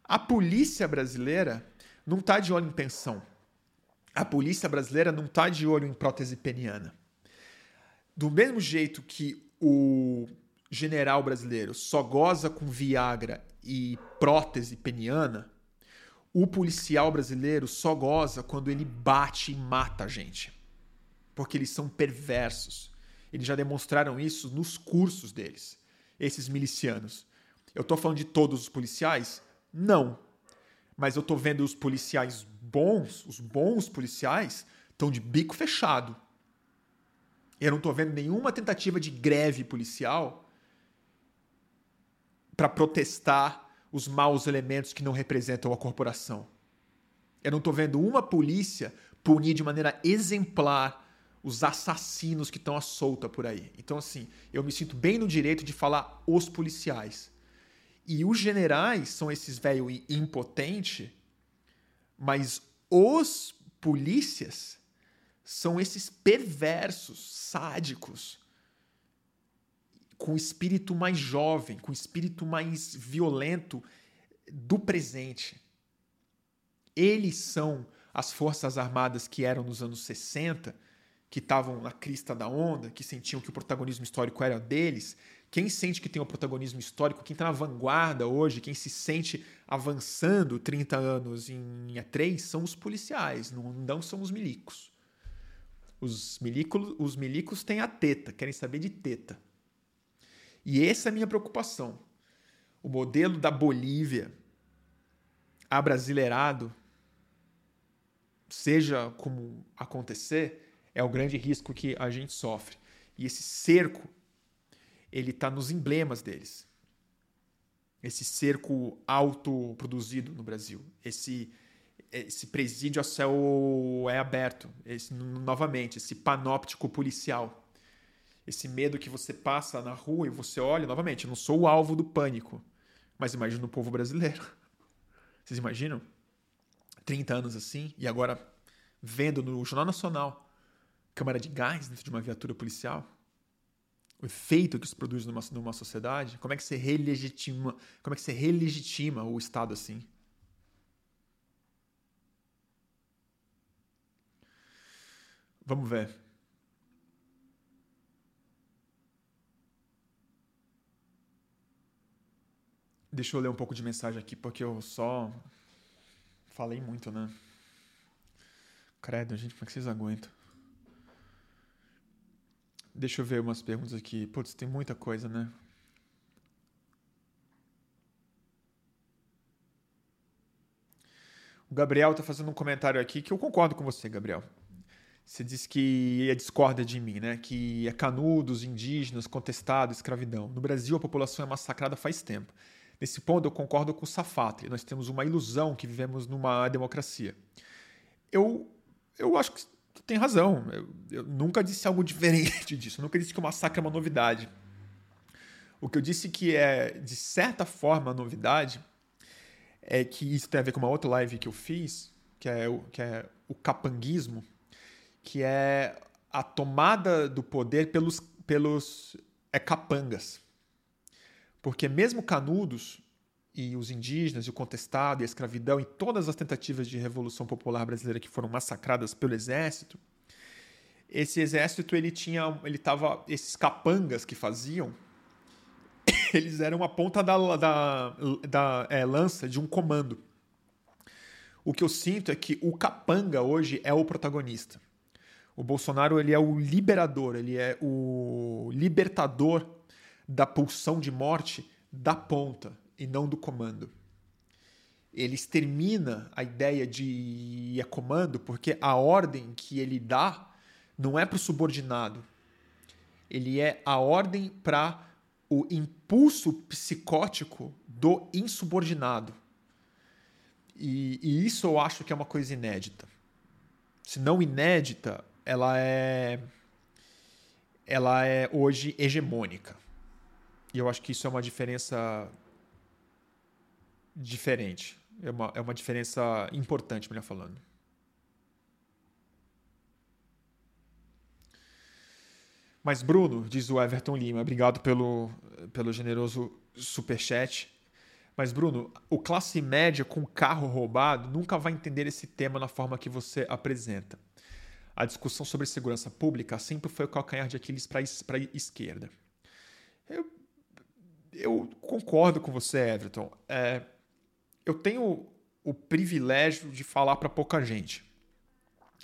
A polícia brasileira não está de olho em pensão. A polícia brasileira não está de olho em prótese peniana. Do mesmo jeito que o general brasileiro só goza com Viagra e prótese peniana, o policial brasileiro só goza quando ele bate e mata a gente. Porque eles são perversos. Eles já demonstraram isso nos cursos deles, esses milicianos. Eu estou falando de todos os policiais? Não. Mas eu estou vendo os policiais bons, os bons policiais, estão de bico fechado. Eu não estou vendo nenhuma tentativa de greve policial para protestar os maus elementos que não representam a corporação. Eu não estou vendo uma polícia punir de maneira exemplar os assassinos que estão à solta por aí. Então, assim, eu me sinto bem no direito de falar os policiais. E os generais são esses velho impotente, mas os polícias são esses perversos, sádicos, com o espírito mais jovem, com o espírito mais violento do presente. Eles são as forças armadas que eram nos anos 60, que estavam na crista da onda, que sentiam que o protagonismo histórico era deles. Quem sente que tem o protagonismo histórico, quem está na vanguarda hoje, quem se sente avançando 30 anos em E3, são os policiais, não, não são os milicos. Os milicos, os milicos têm a teta, querem saber de teta. E essa é a minha preocupação. O modelo da Bolívia, abrasileirado, seja como acontecer, é o grande risco que a gente sofre. E esse cerco, ele está nos emblemas deles. Esse cerco autoproduzido no Brasil. Esse, esse presídio a céu é aberto. Esse, novamente, esse panóptico policial. Esse medo que você passa na rua e você olha, novamente, eu não sou o alvo do pânico. Mas imagina o povo brasileiro. Vocês imaginam? 30 anos assim, e agora vendo no Jornal Nacional câmara de gás dentro de uma viatura policial? O efeito que isso produz numa, numa sociedade? Como é que você relegitima, como é que você relegitima o Estado assim? Vamos ver. Deixa eu ler um pouco de mensagem aqui, porque eu só falei muito, né? Credo, gente, como é que vocês aguentam? Deixa eu ver umas perguntas aqui. Putz, tem muita coisa, né? O Gabriel tá fazendo um comentário aqui que eu concordo com você, Gabriel. Você disse que é discorda de mim, né? Que é canudos, indígenas, contestado, escravidão. No Brasil, a população é massacrada faz tempo. Nesse ponto, eu concordo com o Safatli. Nós temos uma ilusão que vivemos numa democracia. Eu, eu acho que tem razão. Eu, eu nunca disse algo diferente disso. Eu nunca disse que o massacre é uma novidade. O que eu disse que é, de certa forma, novidade é que isso tem a ver com uma outra live que eu fiz, que é o, que é o capanguismo, que é a tomada do poder pelos, pelos é, capangas. Porque mesmo Canudos e os indígenas, e o contestado, e a escravidão, e todas as tentativas de revolução popular brasileira que foram massacradas pelo exército, esse exército ele tinha, ele tava, esses capangas que faziam, eles eram a ponta da, da, da é, lança de um comando. O que eu sinto é que o capanga hoje é o protagonista. O Bolsonaro ele é o liberador, ele é o libertador da pulsão de morte da ponta e não do comando. Ele extermina a ideia de a comando porque a ordem que ele dá não é para o subordinado. Ele é a ordem para o impulso psicótico do insubordinado. E, e, isso eu acho que é uma coisa inédita. Se não inédita, ela é ela é hoje hegemônica. E eu acho que isso é uma diferença diferente. É uma, é uma diferença importante, melhor falando. Mas, Bruno, diz o Everton Lima, obrigado pelo, pelo generoso superchat. Mas, Bruno, o classe média com carro roubado nunca vai entender esse tema na forma que você apresenta. A discussão sobre segurança pública sempre foi o calcanhar de Aquiles para a esquerda. Eu eu concordo com você, Everton. É, eu tenho o privilégio de falar para pouca gente.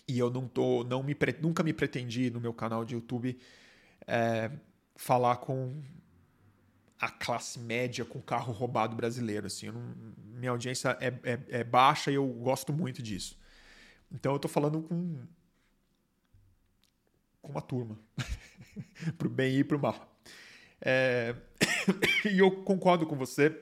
E eu não tô, não me, nunca me pretendi no meu canal de YouTube é, falar com a classe média com carro roubado brasileiro. Assim, não, minha audiência é, é, é, baixa e eu gosto muito disso. Então eu estou falando com, com uma turma, pro bem e pro mal. É... e eu concordo com você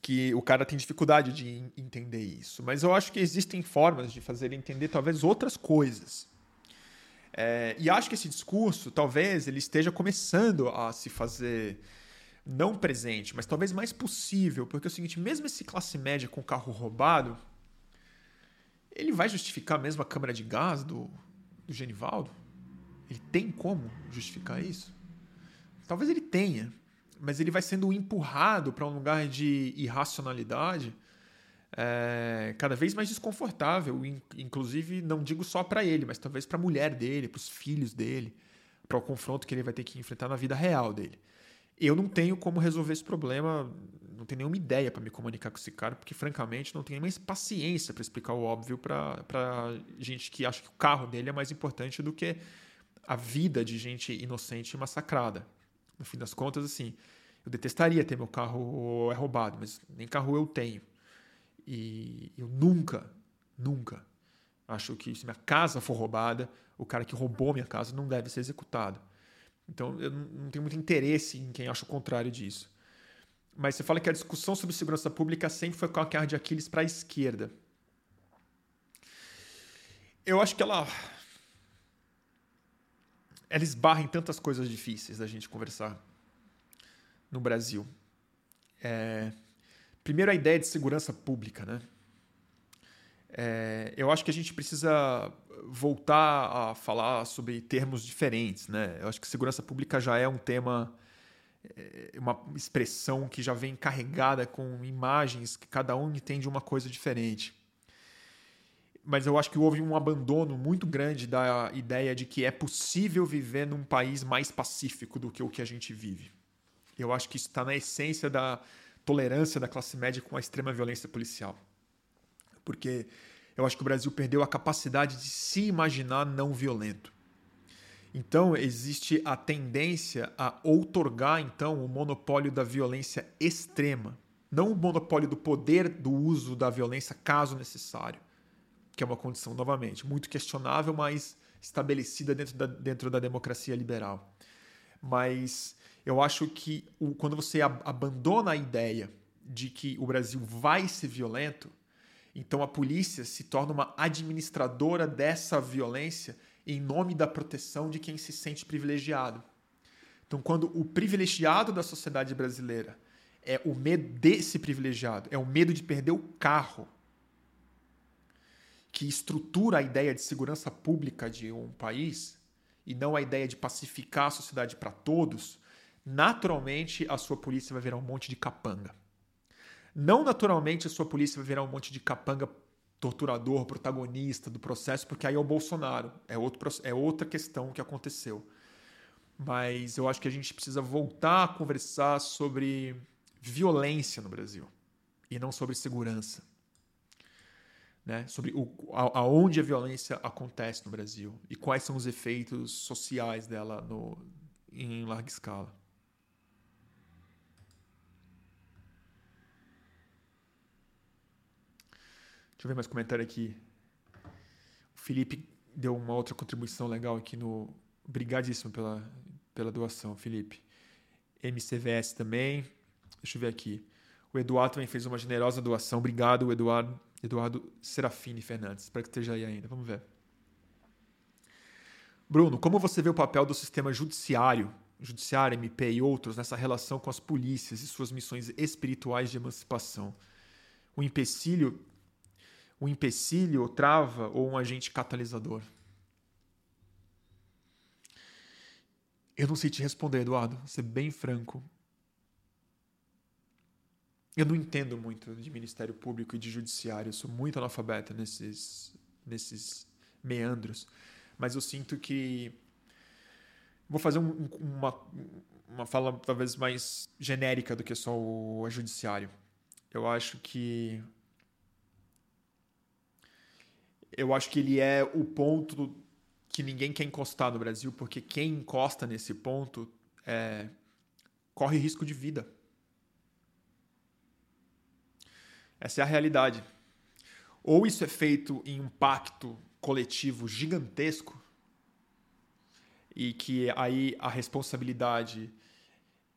que o cara tem dificuldade de entender isso. Mas eu acho que existem formas de fazer ele entender talvez outras coisas. É, e acho que esse discurso, talvez, ele esteja começando a se fazer não presente, mas talvez mais possível, porque é o seguinte, mesmo esse classe média com carro roubado, ele vai justificar mesmo a câmara de gás do, do Genivaldo? Ele tem como justificar isso? Talvez ele tenha, mas ele vai sendo empurrado para um lugar de irracionalidade é, cada vez mais desconfortável, inclusive não digo só para ele, mas talvez para a mulher dele, para os filhos dele, para o confronto que ele vai ter que enfrentar na vida real dele. Eu não tenho como resolver esse problema, não tenho nenhuma ideia para me comunicar com esse cara, porque francamente não tenho nem paciência para explicar o óbvio para gente que acha que o carro dele é mais importante do que a vida de gente inocente e massacrada. No fim das contas, assim, eu detestaria ter meu carro é roubado, mas nem carro eu tenho. E eu nunca, nunca acho que se minha casa for roubada, o cara que roubou minha casa não deve ser executado. Então eu não tenho muito interesse em quem acha o contrário disso. Mas você fala que a discussão sobre segurança pública sempre foi com a calcanhar de Aquiles para a esquerda. Eu acho que ela ela esbarra em tantas coisas difíceis da gente conversar no Brasil. É, primeiro, a ideia de segurança pública. Né? É, eu acho que a gente precisa voltar a falar sobre termos diferentes. Né? Eu acho que segurança pública já é um tema, é, uma expressão que já vem carregada com imagens que cada um entende uma coisa diferente mas eu acho que houve um abandono muito grande da ideia de que é possível viver num país mais pacífico do que o que a gente vive. Eu acho que isso está na essência da tolerância da classe média com a extrema violência policial. Porque eu acho que o Brasil perdeu a capacidade de se imaginar não violento. Então, existe a tendência a outorgar então o monopólio da violência extrema, não o monopólio do poder do uso da violência caso necessário que é uma condição, novamente, muito questionável, mas estabelecida dentro da, dentro da democracia liberal. Mas eu acho que o, quando você ab abandona a ideia de que o Brasil vai ser violento, então a polícia se torna uma administradora dessa violência em nome da proteção de quem se sente privilegiado. Então, quando o privilegiado da sociedade brasileira é o medo desse privilegiado, é o medo de perder o carro, que estrutura a ideia de segurança pública de um país e não a ideia de pacificar a sociedade para todos, naturalmente a sua polícia vai virar um monte de capanga. Não naturalmente a sua polícia vai virar um monte de capanga torturador, protagonista do processo, porque aí é o Bolsonaro. É, outro, é outra questão que aconteceu. Mas eu acho que a gente precisa voltar a conversar sobre violência no Brasil e não sobre segurança né, sobre o, a, aonde a violência acontece no Brasil e quais são os efeitos sociais dela no, em larga escala. Deixa eu ver mais comentário aqui. O Felipe deu uma outra contribuição legal aqui no. Obrigadíssimo pela, pela doação, Felipe. MCVS também. Deixa eu ver aqui. O Eduardo também fez uma generosa doação. Obrigado, Eduardo. Eduardo Serafini Fernandes. Espero que esteja aí ainda. Vamos ver. Bruno, como você vê o papel do sistema judiciário, judiciário, MP e outros nessa relação com as polícias e suas missões espirituais de emancipação? O empecilho, o empecilho trava ou um agente catalisador? Eu não sei te responder, Eduardo. Vou ser bem franco. Eu não entendo muito de Ministério Público e de Judiciário, eu sou muito analfabeta nesses, nesses meandros, mas eu sinto que. Vou fazer um, uma, uma fala talvez mais genérica do que só o Judiciário. Eu acho que. Eu acho que ele é o ponto que ninguém quer encostar no Brasil, porque quem encosta nesse ponto é, corre risco de vida Essa é a realidade. Ou isso é feito em um pacto coletivo gigantesco e que aí a responsabilidade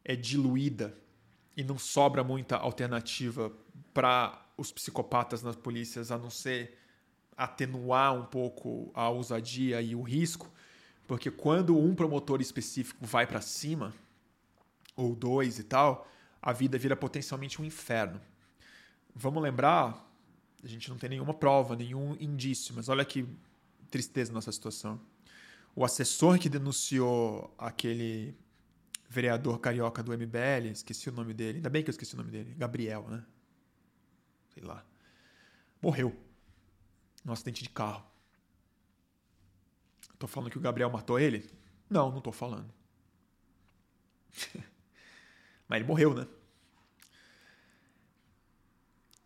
é diluída e não sobra muita alternativa para os psicopatas nas polícias a não ser atenuar um pouco a ousadia e o risco, porque quando um promotor específico vai para cima ou dois e tal, a vida vira potencialmente um inferno. Vamos lembrar, a gente não tem nenhuma prova, nenhum indício, mas olha que tristeza nossa situação. o assessor que denunciou aquele vereador carioca do MBL, esqueci o nome dele, ainda bem que eu esqueci o nome dele, Gabriel, né? Sei lá. Morreu num acidente de carro. Tô falando que o Gabriel matou ele? Não, não tô falando. Mas ele morreu, né?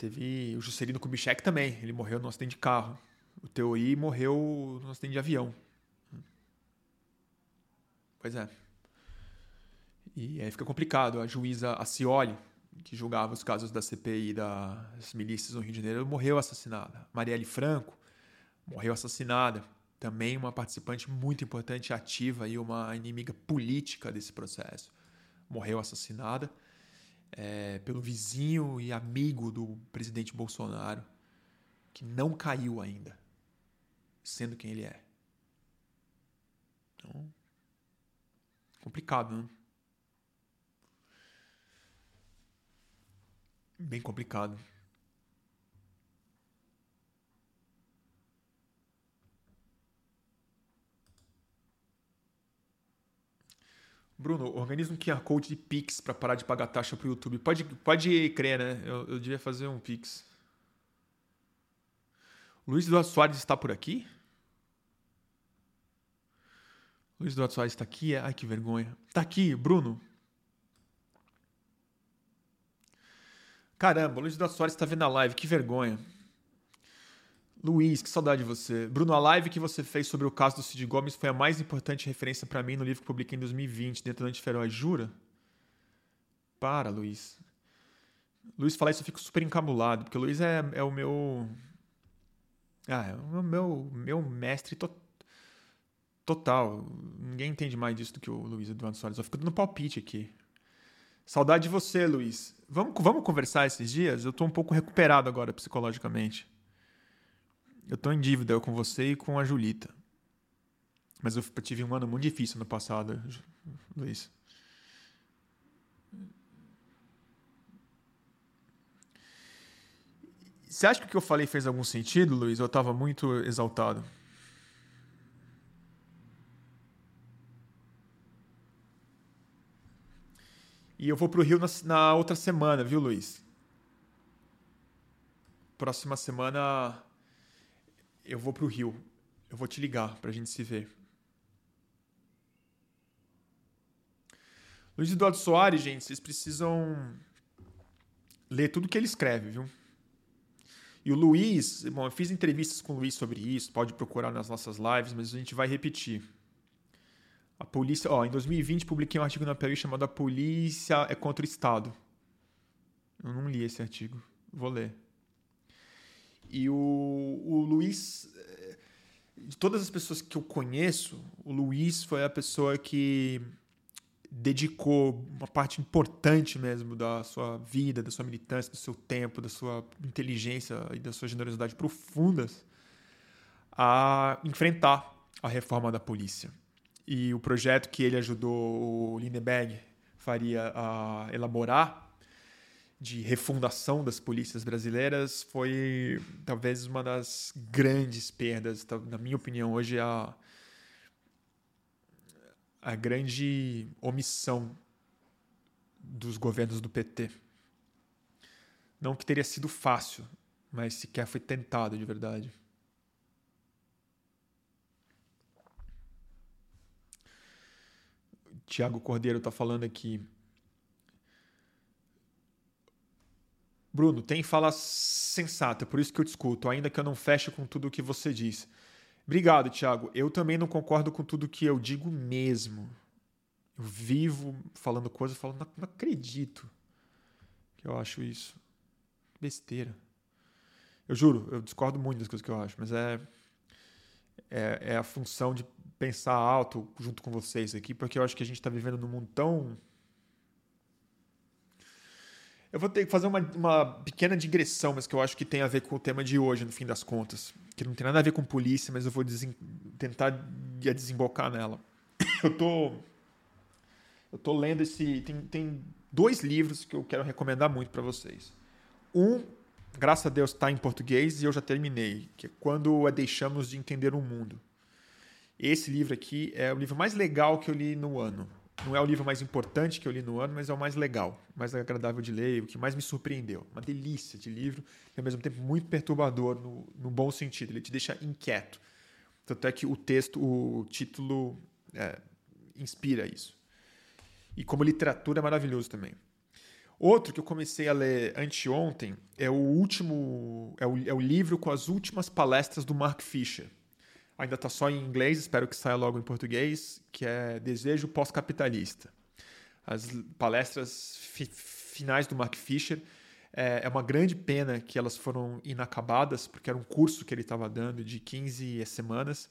Teve o Juscelino Kubitschek também. Ele morreu num acidente de carro. O Teori morreu num acidente de avião. Pois é. E aí fica complicado. A juíza Acioli, que julgava os casos da CPI das milícias no Rio de Janeiro, morreu assassinada. Marielle Franco morreu assassinada. Também uma participante muito importante, ativa e uma inimiga política desse processo. Morreu assassinada é, pelo vizinho e amigo do presidente Bolsonaro, que não caiu ainda, sendo quem ele é. Então, complicado, né? Bem complicado. Bruno, organiza um QR Code de Pix para parar de pagar taxa para o YouTube. Pode, pode crer, né? Eu, eu devia fazer um Pix. Luiz Eduardo Soares está por aqui? Luiz Eduardo Soares está aqui? Ai, que vergonha. Está aqui, Bruno. Caramba, Luiz Eduardo Soares está vendo a live, que vergonha. Luiz, que saudade de você. Bruno, a live que você fez sobre o caso do Cid Gomes foi a mais importante referência para mim no livro que publiquei em 2020, Detonante Feroz. Jura? Para, Luiz. Luiz falar isso eu fico super encabulado, porque o Luiz é, é o meu. Ah, é o meu, meu mestre to... total. Ninguém entende mais disso do que o Luiz Eduardo Soares. Eu fico dando palpite aqui. Saudade de você, Luiz. Vamos, vamos conversar esses dias? Eu tô um pouco recuperado agora psicologicamente. Eu tô em dívida com você e com a Julita. Mas eu tive um ano muito difícil no passado, Luiz. Você acha que o que eu falei fez algum sentido, Luiz? Eu estava muito exaltado. E eu vou pro Rio na, na outra semana, viu, Luiz? Próxima semana eu vou pro Rio. Eu vou te ligar pra gente se ver. Luiz Eduardo Soares, gente, vocês precisam ler tudo que ele escreve, viu? E o Luiz, bom, eu fiz entrevistas com o Luiz sobre isso, pode procurar nas nossas lives, mas a gente vai repetir. A polícia, ó, em 2020 publiquei um artigo na PLI chamado A Polícia é contra o Estado. Eu não li esse artigo, vou ler. E o, o Luiz, eh, de todas as pessoas que eu conheço, o Luiz foi a pessoa que dedicou uma parte importante mesmo da sua vida, da sua militância, do seu tempo, da sua inteligência e da sua generosidade profundas a enfrentar a reforma da polícia. E o projeto que ele ajudou o Lindeberg faria a elaborar de refundação das polícias brasileiras foi talvez uma das grandes perdas, na minha opinião, hoje a a grande omissão dos governos do PT. Não que teria sido fácil, mas sequer foi tentado de verdade. Tiago Cordeiro está falando aqui. Bruno, tem fala sensata, por isso que eu discuto, ainda que eu não feche com tudo o que você diz. Obrigado, Thiago. Eu também não concordo com tudo que eu digo mesmo. Eu vivo falando coisas, falando, não, não acredito que eu acho isso. Besteira. Eu juro, eu discordo muito das coisas que eu acho, mas é, é, é a função de pensar alto junto com vocês aqui, porque eu acho que a gente está vivendo num mundo tão eu vou ter que fazer uma, uma pequena digressão, mas que eu acho que tem a ver com o tema de hoje, no fim das contas. Que não tem nada a ver com polícia, mas eu vou desen tentar desembocar nela. Eu tô, eu tô lendo esse. Tem, tem dois livros que eu quero recomendar muito para vocês. Um, graças a Deus, está em português e eu já terminei, que é Quando Deixamos de Entender o Mundo. Esse livro aqui é o livro mais legal que eu li no ano. Não é o livro mais importante que eu li no ano, mas é o mais legal, mais agradável de ler, o que mais me surpreendeu. Uma delícia de livro e ao mesmo tempo muito perturbador no, no bom sentido. Ele te deixa inquieto. Tanto é que o texto, o título é, inspira isso. E como literatura é maravilhoso também. Outro que eu comecei a ler anteontem é o último, é o, é o livro com as últimas palestras do Mark Fisher. Ainda está só em inglês, espero que saia logo em português, que é Desejo Pós-Capitalista. As palestras fi finais do Mark Fisher é, é uma grande pena que elas foram inacabadas, porque era um curso que ele estava dando de 15 semanas.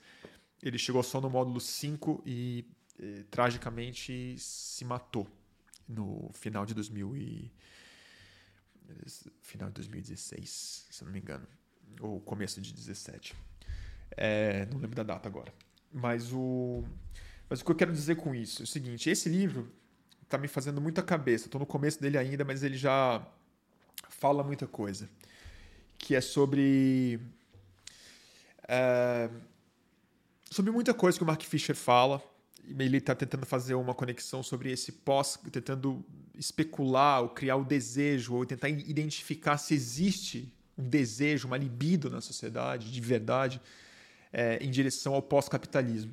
Ele chegou só no módulo 5 e, e tragicamente se matou no final de 2000 e... final de 2016, se não me engano, ou começo de 17. É, não lembro da data agora. Mas o, mas o que eu quero dizer com isso é o seguinte: esse livro está me fazendo muita cabeça. Estou no começo dele ainda, mas ele já fala muita coisa. Que é sobre. É, sobre muita coisa que o Mark Fisher fala. Ele está tentando fazer uma conexão sobre esse pós, tentando especular, ou criar o desejo, ou tentar identificar se existe um desejo, uma libido na sociedade, de verdade é, em direção ao pós-capitalismo.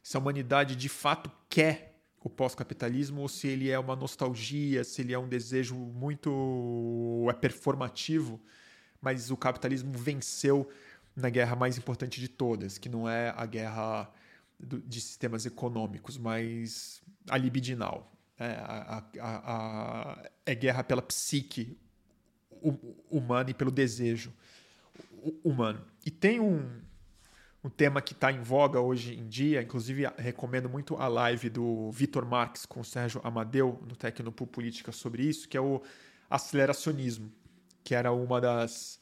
Se a humanidade de fato quer o pós-capitalismo ou se ele é uma nostalgia, se ele é um desejo muito é performativo, mas o capitalismo venceu na guerra mais importante de todas, que não é a guerra de sistemas econômicos, mas a libidinal. É, a, a, a, é guerra pela psique humana e pelo desejo humano. E tem um, um tema que está em voga hoje em dia, inclusive recomendo muito a live do Vitor Marques com o Sérgio Amadeu no Tecnopu Política sobre isso, que é o aceleracionismo, que era uma das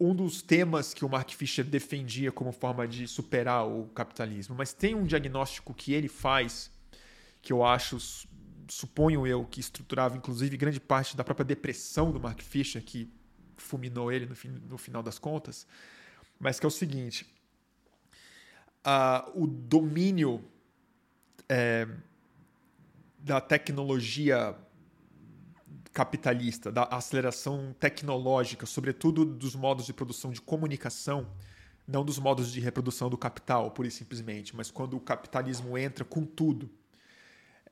um dos temas que o Mark Fisher defendia como forma de superar o capitalismo, mas tem um diagnóstico que ele faz que eu acho suponho eu que estruturava inclusive grande parte da própria depressão do Mark Fisher que fulminou ele no, no final das contas, mas que é o seguinte: uh, o domínio é, da tecnologia capitalista, da aceleração tecnológica, sobretudo dos modos de produção de comunicação, não dos modos de reprodução do capital, pura e simplesmente, mas quando o capitalismo entra com tudo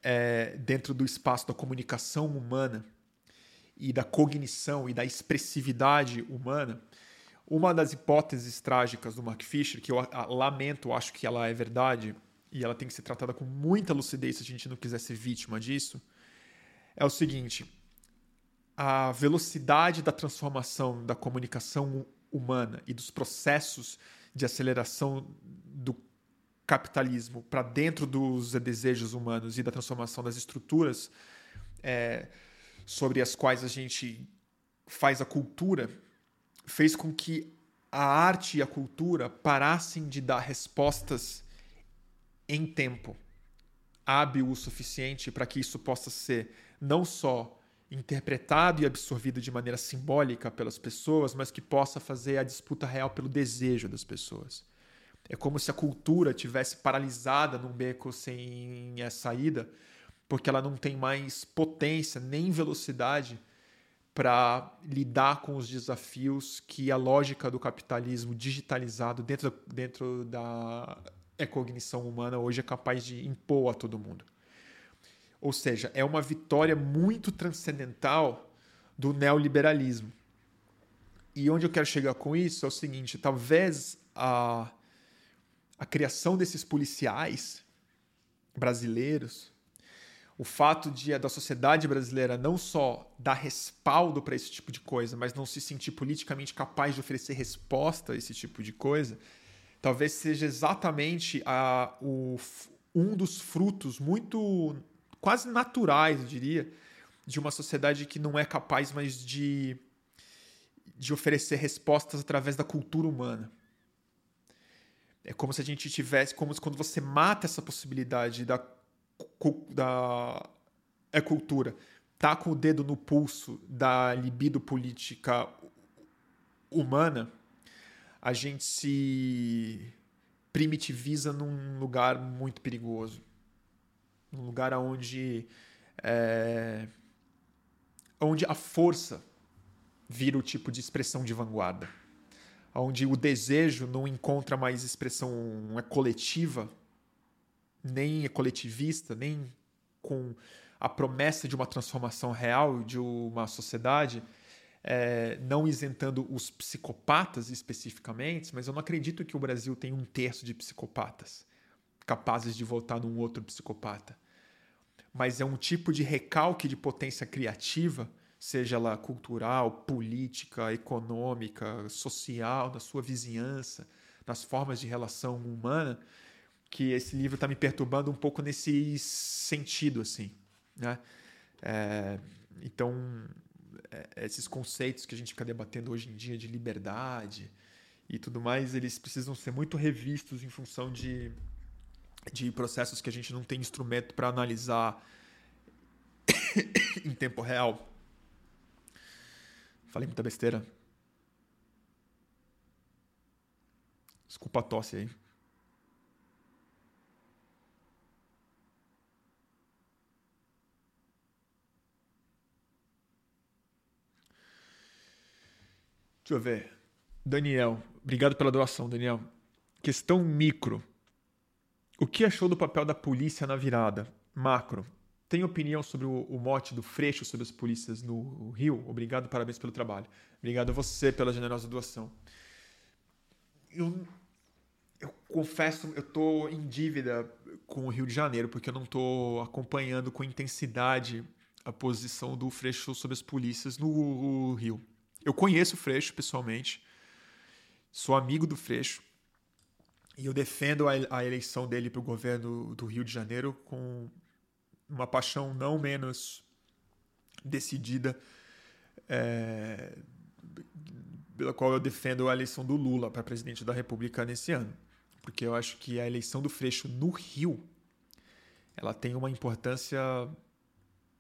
é, dentro do espaço da comunicação humana e da cognição e da expressividade humana, uma das hipóteses trágicas do Mark Fisher, que eu lamento, acho que ela é verdade, e ela tem que ser tratada com muita lucidez se a gente não quiser ser vítima disso, é o seguinte: a velocidade da transformação da comunicação humana e dos processos de aceleração do capitalismo para dentro dos desejos humanos e da transformação das estruturas é, sobre as quais a gente faz a cultura fez com que a arte e a cultura parassem de dar respostas em tempo hábil o suficiente para que isso possa ser não só interpretado e absorvido de maneira simbólica pelas pessoas, mas que possa fazer a disputa real pelo desejo das pessoas. É como se a cultura tivesse paralisada num beco sem saída, porque ela não tem mais potência nem velocidade para lidar com os desafios que a lógica do capitalismo digitalizado dentro, dentro da cognição humana hoje é capaz de impor a todo mundo. Ou seja, é uma vitória muito transcendental do neoliberalismo. E onde eu quero chegar com isso é o seguinte: talvez a, a criação desses policiais brasileiros o fato de da sociedade brasileira não só dar respaldo para esse tipo de coisa, mas não se sentir politicamente capaz de oferecer resposta a esse tipo de coisa, talvez seja exatamente a, o, um dos frutos muito quase naturais, eu diria, de uma sociedade que não é capaz mais de, de oferecer respostas através da cultura humana. É como se a gente tivesse, como quando você mata essa possibilidade da da é cultura tá com o dedo no pulso da libido política humana, a gente se primitiviza num lugar muito perigoso. Num lugar onde, é, onde a força vira o tipo de expressão de vanguarda. Onde o desejo não encontra mais expressão é coletiva, nem é coletivista, nem com a promessa de uma transformação real de uma sociedade, é, não isentando os psicopatas especificamente, mas eu não acredito que o Brasil tenha um terço de psicopatas capazes de votar num outro psicopata. Mas é um tipo de recalque de potência criativa, seja ela cultural, política, econômica, social, na sua vizinhança, nas formas de relação humana, que esse livro está me perturbando um pouco nesse sentido, assim. Né? É, então, é, esses conceitos que a gente fica debatendo hoje em dia de liberdade e tudo mais, eles precisam ser muito revistos em função de, de processos que a gente não tem instrumento para analisar em tempo real. Falei muita besteira. Desculpa a tosse aí. Deixa eu ver. Daniel, obrigado pela doação, Daniel. Questão micro. O que achou do papel da polícia na virada? Macro. Tem opinião sobre o, mote do Freixo sobre as polícias no Rio? Obrigado, parabéns pelo trabalho. Obrigado a você pela generosa doação. Eu, eu confesso, eu estou em dívida com o Rio de Janeiro, porque eu não estou acompanhando com intensidade a posição do Freixo sobre as polícias no Rio. Eu conheço o Freixo pessoalmente, sou amigo do Freixo e eu defendo a, eleição dele para o governo do Rio de Janeiro com uma paixão não menos decidida, é, pela qual eu defendo a eleição do Lula para presidente da República nesse ano. Porque eu acho que a eleição do Freixo no Rio ela tem uma importância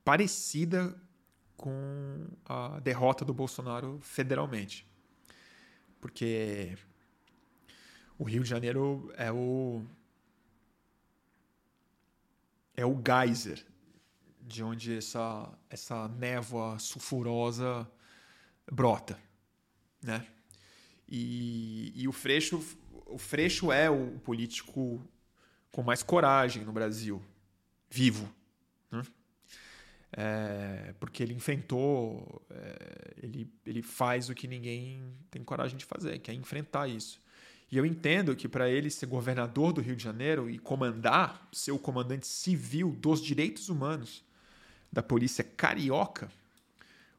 parecida com a derrota do Bolsonaro federalmente. Porque o Rio de Janeiro é o é o geyser de onde essa essa névoa sulfurosa brota, né? E, e o Freixo o Freixo é o político com mais coragem no Brasil, vivo, né? É, porque ele enfrentou, é, ele, ele faz o que ninguém tem coragem de fazer, que é enfrentar isso. E eu entendo que para ele ser governador do Rio de Janeiro e comandar, ser o comandante civil dos direitos humanos da polícia carioca,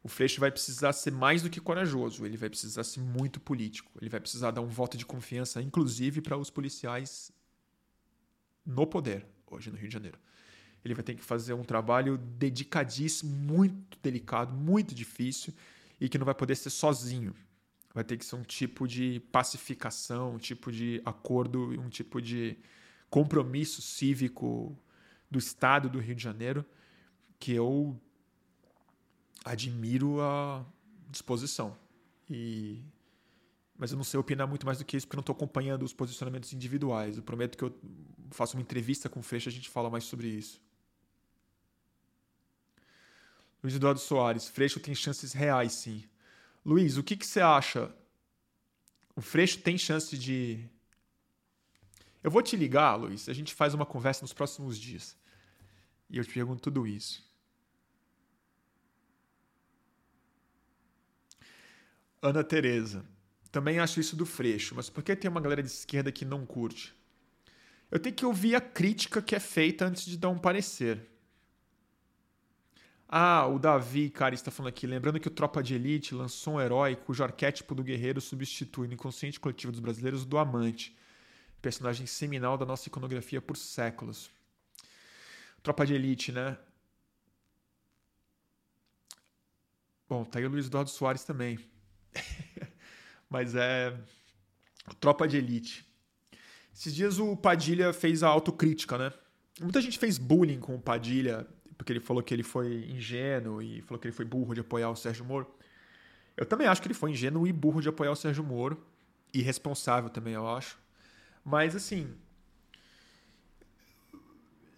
o Freixo vai precisar ser mais do que corajoso, ele vai precisar ser muito político, ele vai precisar dar um voto de confiança, inclusive para os policiais no poder, hoje no Rio de Janeiro ele vai ter que fazer um trabalho dedicadíssimo, muito delicado, muito difícil e que não vai poder ser sozinho. Vai ter que ser um tipo de pacificação, um tipo de acordo, um tipo de compromisso cívico do Estado do Rio de Janeiro que eu admiro a disposição. E mas eu não sei opinar muito mais do que isso, porque eu não estou acompanhando os posicionamentos individuais. Eu prometo que eu faço uma entrevista com o Fecha e a gente fala mais sobre isso. Luiz Eduardo Soares, Freixo tem chances reais, sim. Luiz, o que, que você acha? O Freixo tem chance de. Eu vou te ligar, Luiz, a gente faz uma conversa nos próximos dias. E eu te pergunto tudo isso. Ana Tereza. Também acho isso do Freixo, mas por que tem uma galera de esquerda que não curte? Eu tenho que ouvir a crítica que é feita antes de dar um parecer. Ah, o Davi, cara, está falando aqui. Lembrando que o Tropa de Elite lançou um herói cujo arquétipo do guerreiro substitui no inconsciente coletivo dos brasileiros o do amante, personagem seminal da nossa iconografia por séculos. Tropa de Elite, né? Bom, tá aí o Luiz Eduardo Soares também. Mas é. Tropa de Elite. Esses dias o Padilha fez a autocrítica, né? Muita gente fez bullying com o Padilha porque ele falou que ele foi ingênuo e falou que ele foi burro de apoiar o Sérgio Moro. Eu também acho que ele foi ingênuo e burro de apoiar o Sérgio Moro. Irresponsável também, eu acho. Mas assim,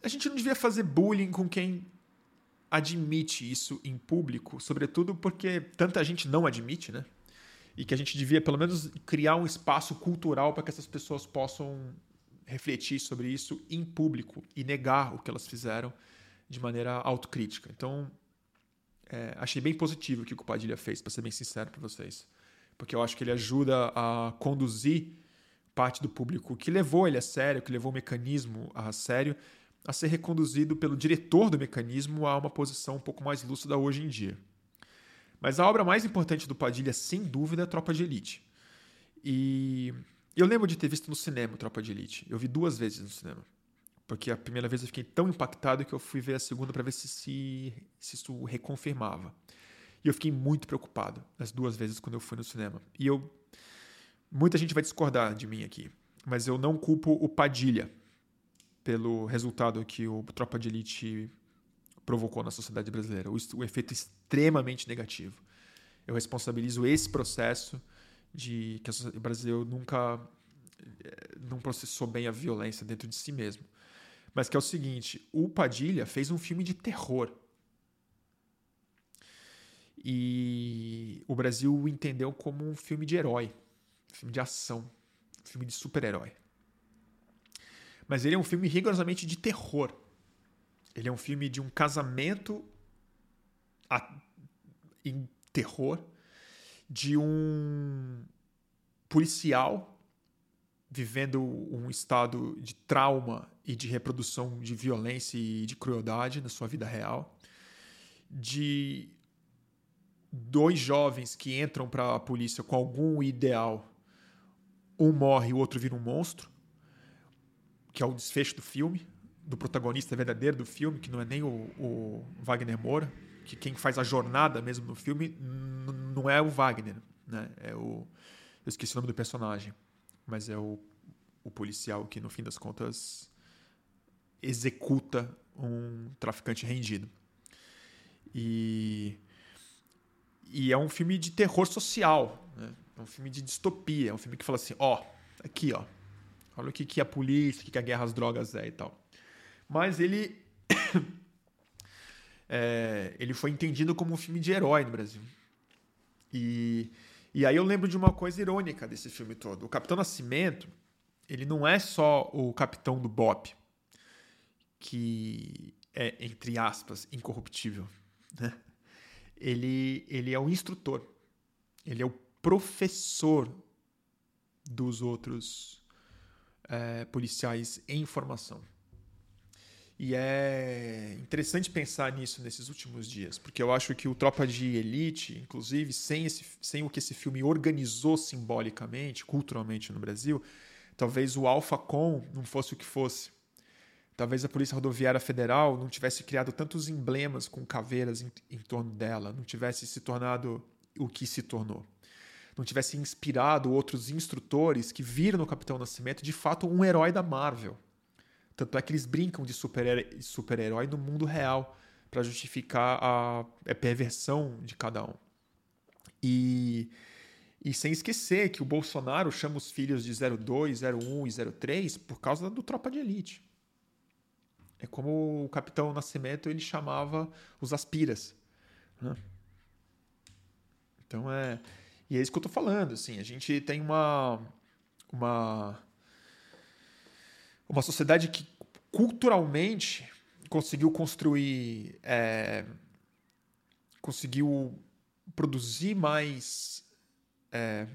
a gente não devia fazer bullying com quem admite isso em público, sobretudo porque tanta gente não admite, né? E que a gente devia, pelo menos, criar um espaço cultural para que essas pessoas possam refletir sobre isso em público e negar o que elas fizeram de maneira autocrítica. Então, é, achei bem positivo o que o Padilha fez, para ser bem sincero para vocês. Porque eu acho que ele ajuda a conduzir parte do público que levou ele a sério, que levou o mecanismo a sério, a ser reconduzido pelo diretor do mecanismo a uma posição um pouco mais lúcida hoje em dia. Mas a obra mais importante do Padilha, sem dúvida, é Tropa de Elite. E eu lembro de ter visto no cinema Tropa de Elite. Eu vi duas vezes no cinema. Porque a primeira vez eu fiquei tão impactado que eu fui ver a segunda para ver se, se, se isso reconfirmava. E eu fiquei muito preocupado as duas vezes quando eu fui no cinema. E eu. Muita gente vai discordar de mim aqui, mas eu não culpo o Padilha pelo resultado que o Tropa de Elite provocou na sociedade brasileira. O, o efeito extremamente negativo. Eu responsabilizo esse processo de que o Brasil nunca eh, não processou bem a violência dentro de si mesmo. Mas que é o seguinte, o Padilha fez um filme de terror. E o Brasil o entendeu como um filme de herói, filme de ação, filme de super-herói. Mas ele é um filme rigorosamente de terror. Ele é um filme de um casamento a, em terror, de um policial vivendo um estado de trauma e de reprodução de violência e de crueldade na sua vida real, de dois jovens que entram para a polícia com algum ideal, um morre e o outro vira um monstro, que é o desfecho do filme, do protagonista verdadeiro do filme, que não é nem o, o Wagner Moura, que quem faz a jornada mesmo no filme não é o Wagner, né? É o eu esqueci o nome do personagem, mas é o, o policial que no fim das contas executa um traficante rendido. E e é um filme de terror social, né? É um filme de distopia, é um filme que fala assim, ó, aqui, ó, Olha o que, que a polícia, o que, que a guerra às drogas é e tal. Mas ele. é, ele foi entendido como um filme de herói no Brasil. E, e aí eu lembro de uma coisa irônica desse filme todo. O Capitão Nascimento, ele não é só o capitão do BOP, que é, entre aspas, incorruptível. Né? Ele, ele é o instrutor. Ele é o professor dos outros é, policiais em formação. E é interessante pensar nisso nesses últimos dias, porque eu acho que o Tropa de Elite, inclusive, sem, esse, sem o que esse filme organizou simbolicamente, culturalmente no Brasil, talvez o Alpha Com não fosse o que fosse. Talvez a Polícia Rodoviária Federal não tivesse criado tantos emblemas com caveiras em, em torno dela, não tivesse se tornado o que se tornou não tivesse inspirado outros instrutores que viram no Capitão Nascimento de fato um herói da Marvel. Tanto é que eles brincam de super-herói super no mundo real para justificar a, a perversão de cada um. E, e sem esquecer que o Bolsonaro chama os filhos de 02, 01 e 03 por causa do Tropa de Elite. É como o Capitão Nascimento ele chamava os aspiras. Né? Então é, e é isso que eu tô falando, assim, a gente tem uma uma uma sociedade que culturalmente conseguiu construir é, conseguiu produzir mais é,